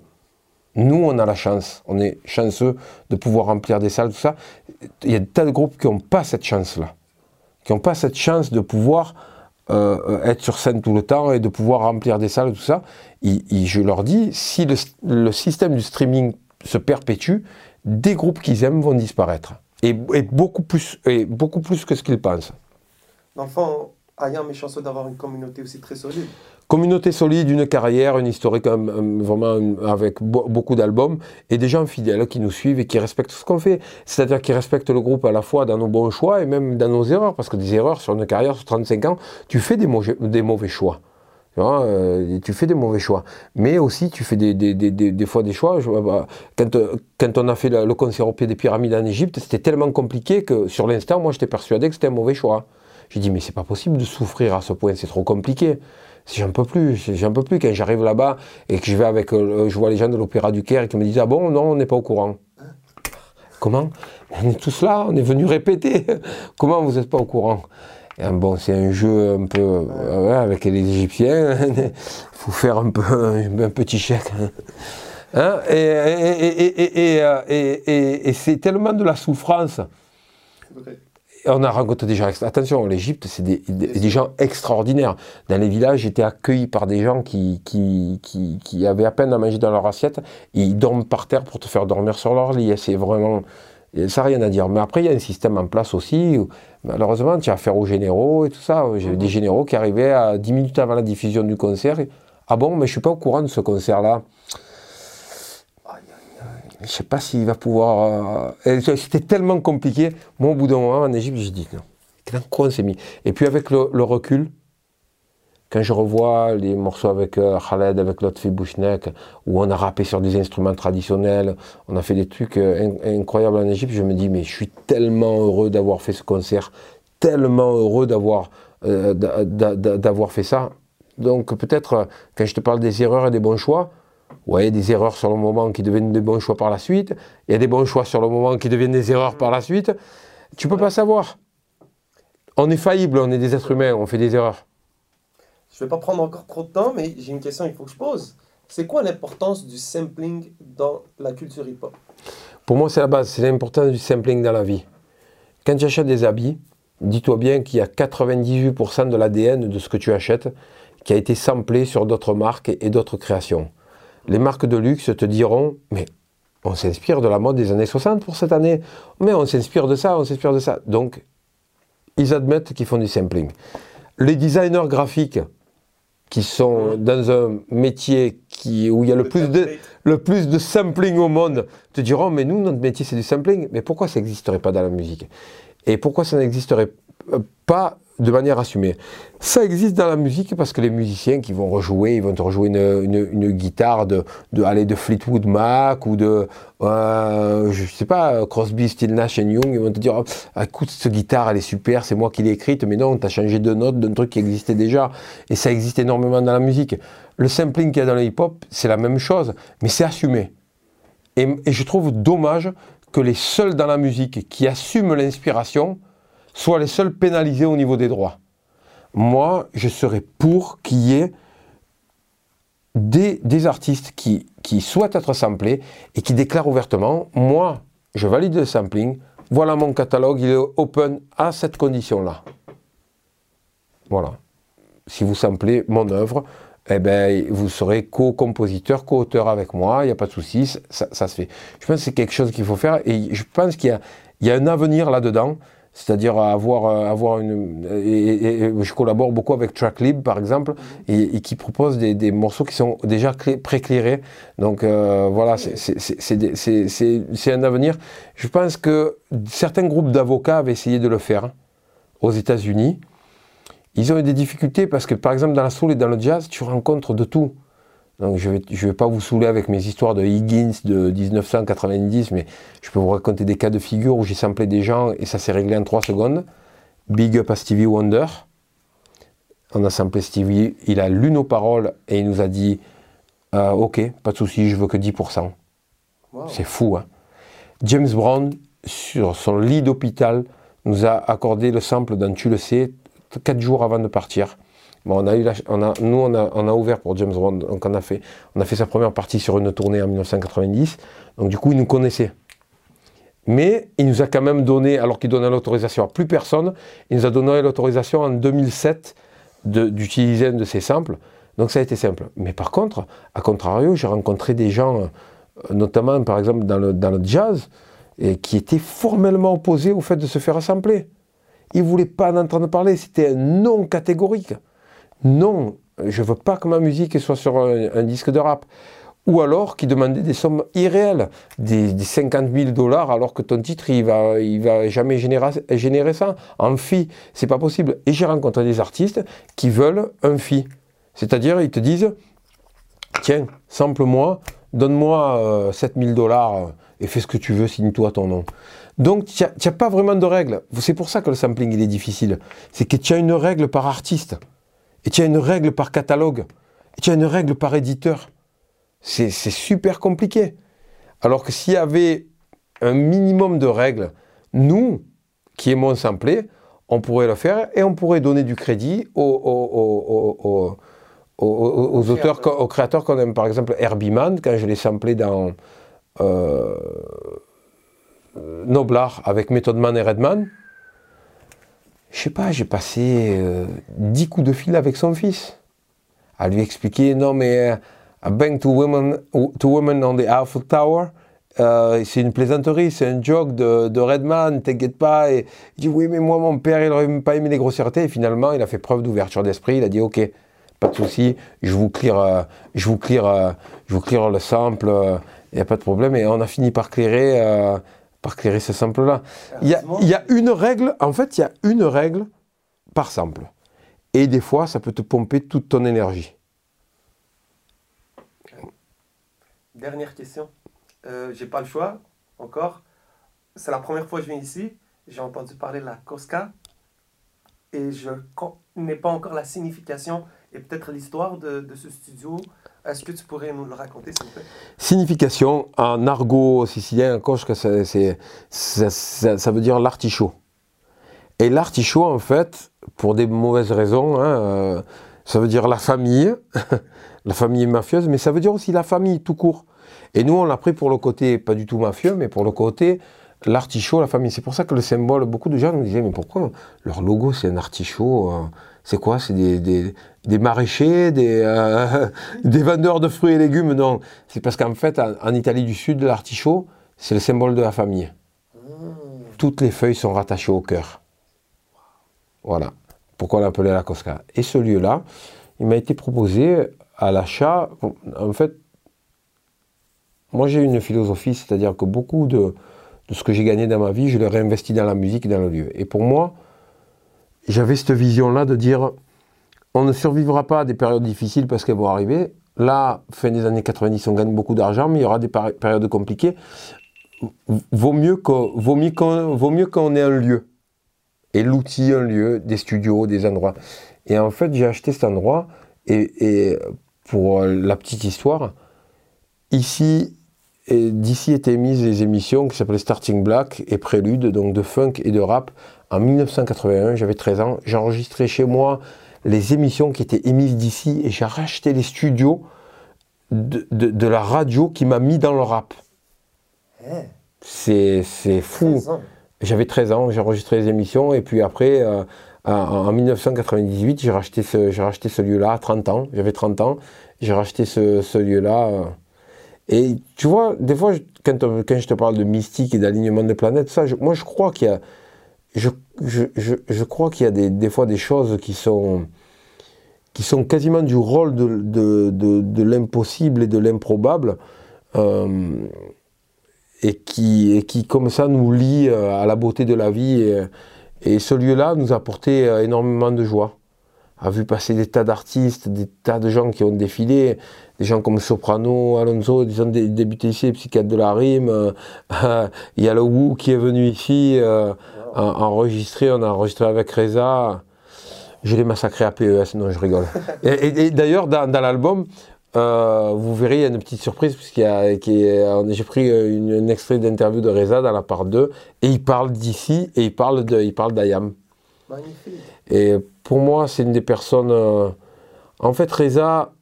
Nous, on a la chance, on est chanceux de pouvoir remplir des salles, tout ça. Il y a des tas de groupes qui n'ont pas cette chance-là, qui n'ont pas cette chance de pouvoir euh, être sur scène tout le temps et de pouvoir remplir des salles, tout ça. je leur dis, si le, système du streaming se perpétue, des groupes qu'ils aiment vont disparaître. Et, beaucoup, plus, et beaucoup plus que ce qu'ils pensent. Dans Ayam est chanceux d'avoir une communauté aussi très solide. Communauté solide, une carrière, une historique vraiment avec beaucoup d'albums et des gens fidèles qui nous suivent et qui respectent ce qu'on fait. C'est-à-dire qui respectent le groupe à la fois dans nos bons choix et même dans nos erreurs. Parce que des erreurs sur une carrière sur 35 ans, tu fais des, mauvais choix. Euh, tu, fais des mauvais choix. Mais aussi, tu fais des, fois des choix. Bah, quand, on a fait le concert au pied des pyramides en Égypte, c'était tellement compliqué que sur l'instant, moi, j'étais persuadé que c'était un mauvais choix. J'ai dit, mais c'est pas possible de souffrir à ce point, c'est trop compliqué j'en peux plus, j'en peux plus quand j'arrive là-bas et que je vais avec, euh, je vois les gens de l'Opéra du Caire et qui me disent ah bon non on n'est pas au courant. Comment? On est tous là, on est venus répéter. Comment vous n'êtes pas au courant? Bon, c'est un jeu un peu euh, avec les Égyptiens. Il faut faire un peu un, petit chèque. Hein? Et, et, et, et c'est tellement de la souffrance on a rencontré des gens. Attention, l'Égypte, c'est des, gens extraordinaires. Dans les villages, j'étais accueilli par des gens qui, qui, avaient à peine à manger dans leur assiette. ils dorment par terre pour te faire dormir sur leur lit. C'est vraiment. Ça n'a rien à dire. Mais après, il y a un système en place aussi. malheureusement, tu as affaire aux généraux et tout ça. J'ai des généraux qui arrivaient à 10 minutes avant la diffusion du concert. ah bon, mais je ne suis pas au courant de ce concert-là je ne sais pas s'il va pouvoir. Euh, c'était tellement compliqué. Moi, au bout d'un moment, en Égypte, j'ai dit non. Dans quoi on s'est mis Et puis, avec le, recul, quand je revois les morceaux avec euh, Khaled, avec Lotfi Bouchnek, où on a rappé sur des instruments traditionnels, on a fait des trucs euh, incroyables en Égypte, je me dis, mais je suis tellement heureux d'avoir fait ce concert, tellement heureux d'avoir d'avoir fait ça. Donc, peut-être, quand je te parle des erreurs et des bons choix, y a des erreurs sur le moment qui deviennent des bons choix par la suite. Il y a des bons choix sur le moment qui deviennent des erreurs par la suite. Tu ne peux pas savoir. On est faillible, on est des êtres humains, on fait des erreurs. Je ne vais pas prendre encore trop de temps, mais j'ai une question qu'il faut que je pose. C'est quoi l'importance du sampling dans la culture hip-hop? Pour moi, c'est la base, c'est l'importance du sampling dans la vie. Quand tu achètes des habits, dis-toi bien qu'il y a 98% de l'ADN de ce que tu achètes qui a été samplé sur d'autres marques et d'autres créations les marques de luxe te diront, mais on s'inspire de la mode des années 60 pour cette année, mais on s'inspire de ça, on s'inspire de ça. Donc, ils admettent qu'ils font du sampling. Les designers graphiques, qui sont dans un métier qui, où il y a le, plus, de, le plus de sampling au monde, te diront, mais nous, notre métier, c'est du sampling. Mais pourquoi ça n'existerait pas dans la musique? Et pourquoi ça n'existerait pas de manière assumée. Ça existe dans la musique parce que les musiciens qui vont rejouer, ils vont te rejouer une, guitare de, de, de Fleetwood Mac ou de, euh, je sais pas, Crosby, Still Nash Young, ils vont te dire, oh, écoute, cette guitare, elle est super, c'est moi qui l'ai écrite, mais non, tu as changé de note d'un truc qui existait déjà. Et ça existe énormément dans la musique. Le sampling qu'il y a dans le hip-hop, c'est la même chose, mais c'est assumé. Et je trouve dommage que les seuls dans la musique qui assument l'inspiration, soient les seuls pénalisés au niveau des droits. Moi, je serais pour qu'il y ait des, artistes qui, souhaitent être samplés et qui déclarent ouvertement, moi, je valide le sampling, voilà mon catalogue, il est open à cette condition-là. Voilà. Si vous samplez mon œuvre, eh ben, vous serez co-compositeur, co-auteur avec moi, il n'y a pas de souci, ça, se fait. Je pense que c'est quelque chose qu'il faut faire et je pense qu'il y a, un avenir là-dedans c'est-à-dire avoir, euh, avoir une. Et, je collabore beaucoup avec Tracklib, par exemple, et, qui propose des, morceaux qui sont déjà préclairés. Donc euh, voilà, c'est un avenir. Je pense que certains groupes d'avocats avaient essayé de le faire aux États-Unis. Ils ont eu des difficultés parce que, par exemple, dans la soul et dans le jazz, tu rencontres de tout. Donc je ne vais, je vais pas vous saouler avec mes histoires de Higgins de 1990, mais je peux vous raconter des cas de figure où j'ai samplé des gens et ça s'est réglé en 3 secondes. Big up à Stevie Wonder. On a samplé Stevie, il a lu nos paroles et il nous a dit euh, Ok, pas de souci, je veux que 10%. C'est fou, hein James Brown, sur son lit d'hôpital, nous a accordé le sample d'un Tu le sais, quatre jours avant de partir. On a nous, on a, ouvert pour James Bond, donc on a, fait, sa première partie sur une tournée en 1990, donc du coup, il nous connaissait. Mais il nous a quand même donné, alors qu'il donnait l'autorisation à plus personne, il nous a donné l'autorisation en 2007 de- d'utiliser un de ces samples. Donc ça a été simple. Mais par contre, à contrario, j'ai rencontré des gens, euh, notamment par exemple dans le, jazz, qui étaient formellement opposés au fait de se faire sampler. Ils ne voulaient pas en entendre parler, c'était non catégorique. Non, je ne veux pas que ma musique soit sur un, disque de rap. Ou alors qui demandaient des sommes irréelles, des, des 50 000 dollars, alors que ton titre, il va, va jamais générer, ça. En fee, c'est pas possible. Et j'ai rencontré des artistes qui veulent un fee. C'est-à-dire, ils te disent, tiens, sample-moi, donne-moi euh, 7000 dollars euh, et fais ce que tu veux, signe-toi ton nom. Donc, tu n'as pas vraiment de règle. C'est pour ça que le sampling, il est difficile. C'est que tu as une règle par artiste, et tu as une règle par catalogue, et tu as une règle par éditeur. C'est super compliqué. Alors que s'il y avait un minimum de règles, nous, qui aimons sampler, on pourrait le faire et on pourrait donner du crédit aux, auteurs, créateurs. aux créateurs qu'on aime. Par exemple, Herbie Mann, quand je l'ai samplé dans euh, Noblar avec Method Man et Redman, je sais pas, j'ai passé euh, 10 coups de fil avec son fils. À lui expliquer non mais euh, I bang to women, to on the Eiffel Tower, euh, c'est une plaisanterie, c'est un joke de, Redman, t'inquiète pas. Et il dit oui mais moi mon père il aurait même pas aimé les grossièretés. Et finalement il a fait preuve d'ouverture d'esprit, il a dit ok, pas de souci, je vous clear, euh, je vous clear, euh, je vous clear le sample, il n'y a pas de problème. Et on a fini par clairer, euh, par clairer ce sample là. Il y, a, y une règle, en fait il y a une règle par sample. Et des fois ça peut te pomper toute ton énergie. Dernière question. Euh, j'ai pas le choix, encore. C'est la première fois que je viens ici. J'ai entendu parler de la Cosca. Et je connais pas encore la signification et peut-être l'histoire de, de ce studio. Est-ce que tu pourrais nous le raconter, s'il vous plaît? Signification, en argot sicilien, c'est- ça, ça- ça veut dire l'artichaut. Et l'artichaut, en fait, pour des mauvaises raisons, hein, euh, ça veut dire la famille, la famille mafieuse, mais ça veut dire aussi la famille tout court. Et nous, on l'a pris pour le côté, pas du tout mafieux, mais pour le côté l'artichaut, la famille. C'est pour ça que le symbole, beaucoup de gens nous disaient, mais pourquoi leur logo, c'est un artichaut euh, C'est quoi? C'est des, des- des maraîchers, des, euh, des vendeurs de fruits et légumes? Non, c'est parce qu'en fait, en, en Italie du Sud, l'artichaut, c'est le symbole de la famille. Toutes les feuilles sont rattachées au cœur. Voilà. Pourquoi on l'appelait la Cosca? Et ce lieu-là, il m'a été proposé à l'achat. En fait, moi j'ai une philosophie, c'est-à-dire que beaucoup de, de ce que j'ai gagné dans ma vie, je l'ai réinvesti dans la musique et dans le lieu. Et pour moi, j'avais cette vision-là de dire on ne survivra pas à des périodes difficiles parce qu'elles vont arriver. Là, fin des années 90, on gagne beaucoup d'argent, mais il y aura des périodes compliquées. Vaut mieux qu'on vaut mieux qu'on- qu'on ait un lieu. Et l'outil, un lieu, des studios, des endroits. Et en fait, j'ai acheté cet endroit. Et, pour la petite histoire, ici, d'ici étaient émises les émissions qui s'appelaient Starting Black et Prélude, donc de funk et de rap. En 1981, j'avais 13 ans, j'enregistrais chez moi les émissions qui étaient émises d'ici et j'ai racheté les studios de, de- de la radio qui m'a mis dans le rap. Eh, C'est fou. 13 ans. J'avais 13 ans, j'ai enregistré les émissions et puis après, euh, en, en 1998, j'ai racheté ce, racheté ce lieu-là à 30 ans. J'avais 30 ans, j'ai racheté ce, ce lieu-là. euh. Et tu vois, des fois, je- quand, je te parle de mystique et d'alignement des planètes, ça, je- moi je crois qu'il y a, je, crois qu'il y a des, fois des choses qui sont, qui sont quasiment du rôle de, l'impossible et de l'improbable. euh, et qui, comme ça, nous lie euh, à la beauté de la vie. Et, ce lieu-là nous a apporté euh, énormément de joie. A vu passer des tas d'artistes, des tas de gens qui ont défilé, des gens comme Soprano, Alonso, ils ont dé- débuté ici, les psychiatres de la rime. Il y a le Wu qui est venu ici, en- enregistrer, on a enregistré avec Reza. Je l'ai massacré à PES, non, je rigole. et et- et d'ailleurs, dans, dans l'album, euh, vous verrez, il y a une petite surprise, puisqu'il y a, qui est- euh, j'ai pris une- un extrait d'interview de Reza dans la part 2, et il parle d'ici, et il parle de- il parle d'Ayam. Magnifique. Et pour moi, c'est une des personnes. euh, en fait, Reza,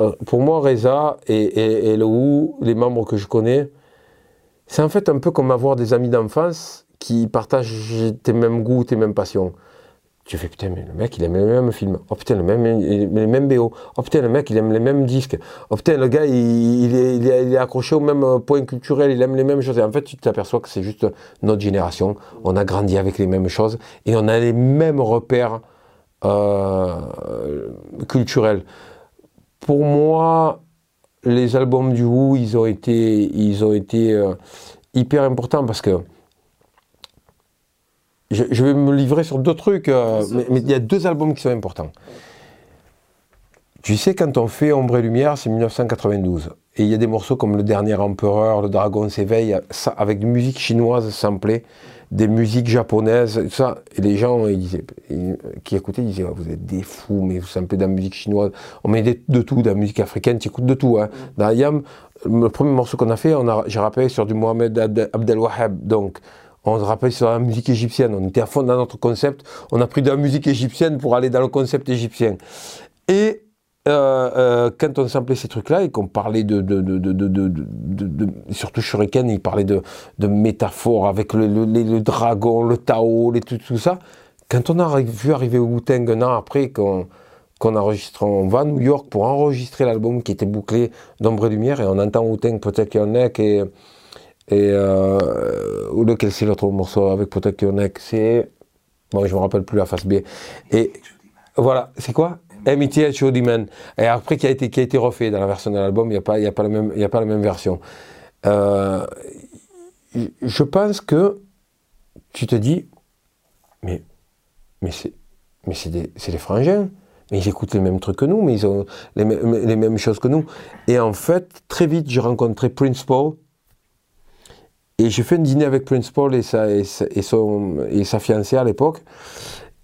euh, pour moi, Reza et, et, et le Wu, les membres que je connais, c'est en fait un peu comme avoir des amis d'enfance qui partagent tes mêmes goûts, tes mêmes passions. Tu fais putain, mais le mec il aime les mêmes films. Oh putain, le même, les mêmes BO. Oh putain, le mec il aime les mêmes disques. Oh putain, le gars il est accroché au même euh, point culturel, il aime les mêmes choses. Et en fait, tu t'aperçois que c'est juste notre génération. On a grandi avec les mêmes choses et on a les mêmes repères euh, culturels. Pour moi, les albums du Who, ils ont été, ils ont été euh, hyper importants parce que je, je vais me livrer sur deux trucs, euh, mais il y a deux albums qui sont importants. Tu sais, quand on fait Ombre et Lumière, c'est 1992. Et il y a des morceaux comme Le Dernier Empereur, Le Dragon s'éveille, avec de musique chinoise samplée, des musiques japonaises, tout ça. Et les gens ils disaient, ils- qui écoutaient, ils disaient Ah, Vous êtes des fous, mais vous samplez de la musique chinoise. On met de tout, de la musique africaine, tu écoutes de tout. Hein. Dans Ayam, le premier morceau qu'on a fait, j'ai rappelé sur du Mohamed Abd- Abdel Wahab. Donc, on se rappelle sur la musique égyptienne. On était à fond dans notre concept. On a pris de la musique égyptienne pour aller dans le concept égyptien. Et euh, euh, quand on samplait ces trucs-là et qu'on parlait de, de, de, de, surtout Shuriken, il parlait de, métaphores avec le, le, le dragon, le Tao, les, tout, tout ça. Quand on a vu arriver Wu-Tang un an après qu'on qu'on enregistre, on va à New York pour enregistrer l'album qui était bouclé d'ombre et lumière et on entend Wu-Tang, peut-être Your Neck et, et euh, ou lequel c'est l'autre morceau avec Neck, c'est bon je me rappelle plus la face B. Et voilà c'est quoi? MITH Chody Man et après qui a été qui a été refait dans la version de l'album il n'y a pas a la même a pas la même version. Euh, je pense que tu te dis mais mais c'est mais c'est des, des frangins. Mais ils écoutent les mêmes trucs que nous mais ils ont les, les mêmes choses que nous. Et en fait très vite j'ai rencontré Prince Paul et j'ai fait un dîner avec Prince Paul et sa, et sa, et son, et sa fiancée à l'époque.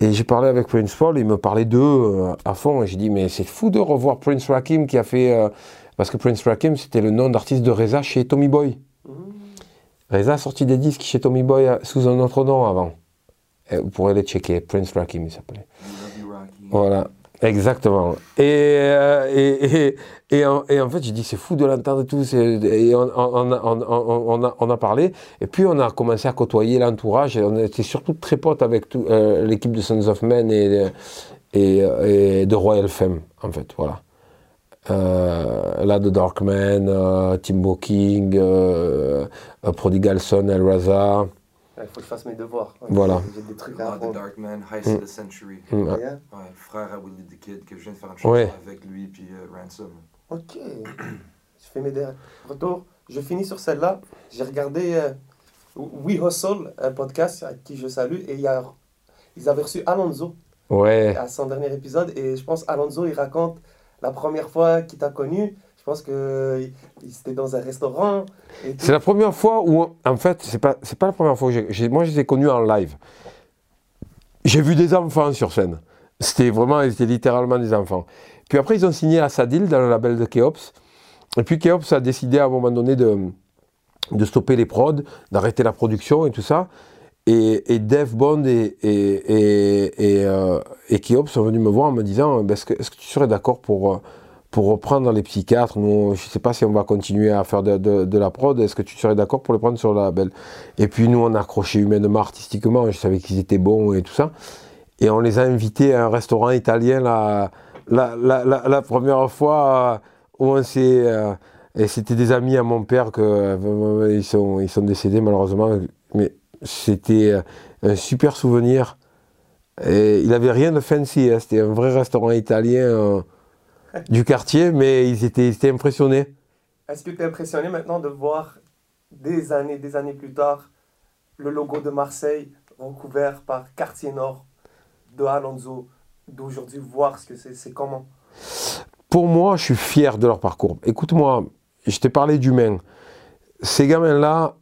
Et j'ai parlé avec Prince Paul, il me parlait d'eux euh, à fond. Et j'ai dit, mais c'est fou de revoir Prince Rakim qui a fait. euh, parce que Prince Rakim, c'était le nom d'artiste de Reza chez Tommy Boy. Mmh. Reza a sorti des disques chez Tommy Boy euh, sous un autre nom avant. Et vous pourrez les checker. Prince Rakim, il s'appelait. Voilà, exactement. Et, euh, et, et, en, fait, j'ai dit, c'est fou de l'entendre tout. Et on, a- parlé. Et puis, on a commencé à côtoyer l'entourage. Et on était surtout très potes avec euh, l'équipe de Sons of Men et, et, de Royal Femme, en fait. Voilà. Euh, là, de Darkman, euh, Timbo King, Prodigal Son, El Raza. Il faut que je fasse mes devoirs. Voilà. J'ai des trucs à Ah, The apprendre. Dark Man, Heist of the Century. Mm, Yeah. Ouais, le frère à Willie the Kid, que je viens de faire une chanson Ouais. avec lui puis euh, Ransom. Ok. Je fais mes derniers retours. Je finis sur celle-là. J'ai regardé euh, We Hustle, un podcast à qui je salue, et il y a, ils avaient reçu Alonso Ouais. à son dernier épisode, et je pense Alonso, il raconte la première fois qu'il t'a connu. Je pense que il- il était dans un restaurant. C'est la première fois où, en fait, c'est pas, c'est pas la première fois que j'ai, moi je les ai connus en live. J'ai vu des enfants sur scène. C'était vraiment, ils étaient littéralement des enfants. Puis après, ils ont signé à Sadil dans le label de Keops. Et puis Keops a décidé à un moment donné de, de stopper les prods, d'arrêter la production et tout ça. Et, et Dave Bond et, et, et, et, euh, et Keops sont venus me voir en me disant Ben, est-ce, que, est-ce que tu serais d'accord pour, euh, pour reprendre les psychiatres Nous, je ne sais pas si on va continuer à faire de, la prod. Est-ce que tu serais d'accord pour les prendre sur le label? Et puis nous, on a accroché humainement, artistiquement. Je savais qu'ils étaient bons et tout ça. Et on les a invités à un restaurant italien la, première fois euh, où on s'est. euh, et c'était des amis à mon père que euh, ils sont, ils sont décédés malheureusement. Mais c'était un super souvenir. Et il avait rien de fancy. hein, C'était un vrai restaurant italien du quartier, mais ils étaient, ils étaient impressionnés. Est-ce que tu es impressionné maintenant de voir des années, des années plus tard, le logo de Marseille recouvert par Quartier Nord de Alonso, d'aujourd'hui, voir ce que c'est, c'est comment? Pour moi, je suis fier de leur parcours. Écoute-moi, je t'ai parlé d'humain. Ces gamins-là,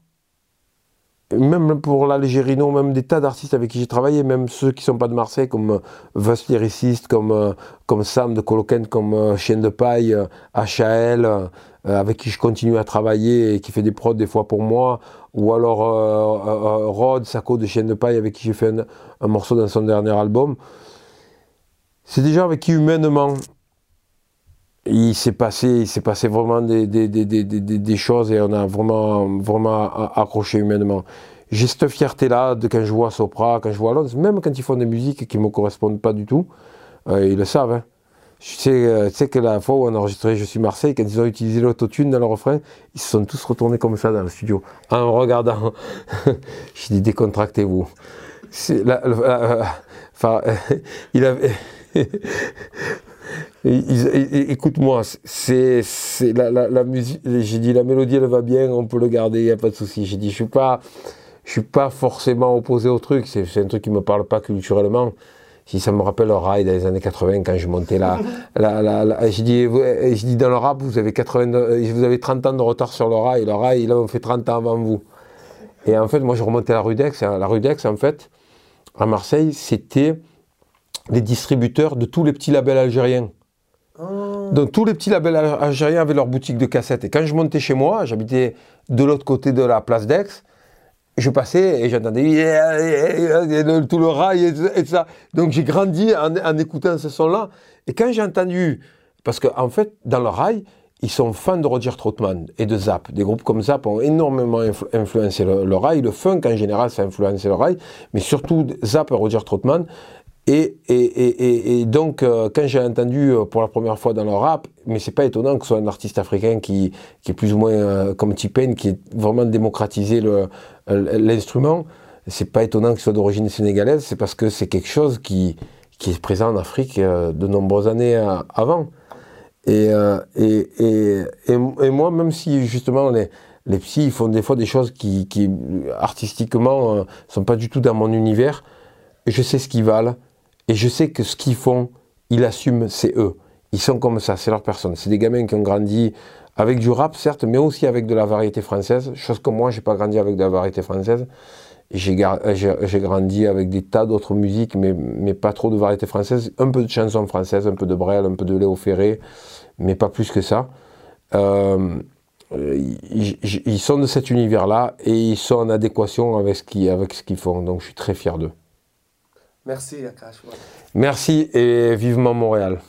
même pour l'Algérino, même des tas d'artistes avec qui j'ai travaillé, même ceux qui ne sont pas de Marseille, comme euh, lyriciste, comme, euh, comme Sam de Coloken, comme euh, Chien de Paille, HAL, avec qui je continue à travailler et qui fait des prods des fois pour moi, ou alors Rod, Sako de Chienne de Paille, avec qui j'ai fait un, morceau dans son dernier album. C'est des gens avec qui humainement, il s'est passé, il s'est passé vraiment des, des, des, des, choses et on a vraiment, vraiment accroché humainement. J'ai cette fierté-là de quand je vois Sopra, quand je vois Londres, même quand ils font des musiques qui ne me correspondent pas du tout, ils le savent. Hein. Je sais, euh, sais, que la fois où on a enregistré Je suis Marseille, quand ils ont utilisé l'autotune dans le refrain, ils se sont tous retournés comme ça dans le studio, en regardant. J'ai dit décontractez-vous. Enfin, il avait. Écoute-moi, c'est la, la, la, musique. J'ai dit la mélodie elle va bien, on peut le garder, il n'y a pas de souci. J'ai dit je suis pas, je suis pas forcément opposé au truc. C'est un truc qui me parle pas culturellement si ça me rappelle le rail dans les années 80 quand je montais là. je, dis, je dis dans le rap, vous avez, 80, vous avez 30 ans de retard sur le rail. Le rail, là, on fait 30 ans avant vous. Et en fait, moi, je remontais à la rue d'Aix. La rue d'Aix, en fait, à Marseille, c'était les distributeurs de tous les petits labels algériens. Oh. Donc tous les petits labels algériens avaient leur boutique de cassettes. Et quand je montais chez moi, j'habitais de l'autre côté de la place d'Aix, je passais et j'entendais tout le rail et, ça. Donc j'ai grandi en, écoutant ce son-là. Et quand j'ai entendu, parce qu'en en fait, dans le rail, ils sont fans de Roger Troutman et de Zap. Des groupes comme Zap ont énormément influencé le, rail. Le funk en général, ça a influencé le rail. Mais surtout Zap et Roger Troutman. Et, et, et, donc, euh, quand j'ai entendu euh, pour la première fois dans le rap, mais c'est pas étonnant que ce soit un artiste africain qui, qui est plus ou moins euh, comme Tipen, qui est vraiment démocratisé l'instrument, c'est pas étonnant qu'il soit d'origine sénégalaise, c'est parce que c'est quelque chose qui, qui est présent en Afrique de nombreuses années avant. Et, et, et, moi, même si justement les, les psys font des fois des choses qui, qui artistiquement sont pas du tout dans mon univers, je sais ce qu'ils valent et je sais que ce qu'ils font, ils assument, c'est eux. Ils sont comme ça, c'est leur personne. C'est des gamins qui ont grandi avec du rap, certes, mais aussi avec de la variété française. Chose que moi, j'ai pas grandi avec de la variété française. J'ai grandi avec des tas d'autres musiques, mais, pas trop de variété française. Un peu de chansons françaises, un peu de Brel, un peu de Léo Ferré, mais pas plus que ça. Euh, ils, ils, sont de cet univers-là et ils sont en adéquation avec ce qu'ils font. Donc je suis très fier d'eux. Merci, Akash. Merci et vivement Montréal.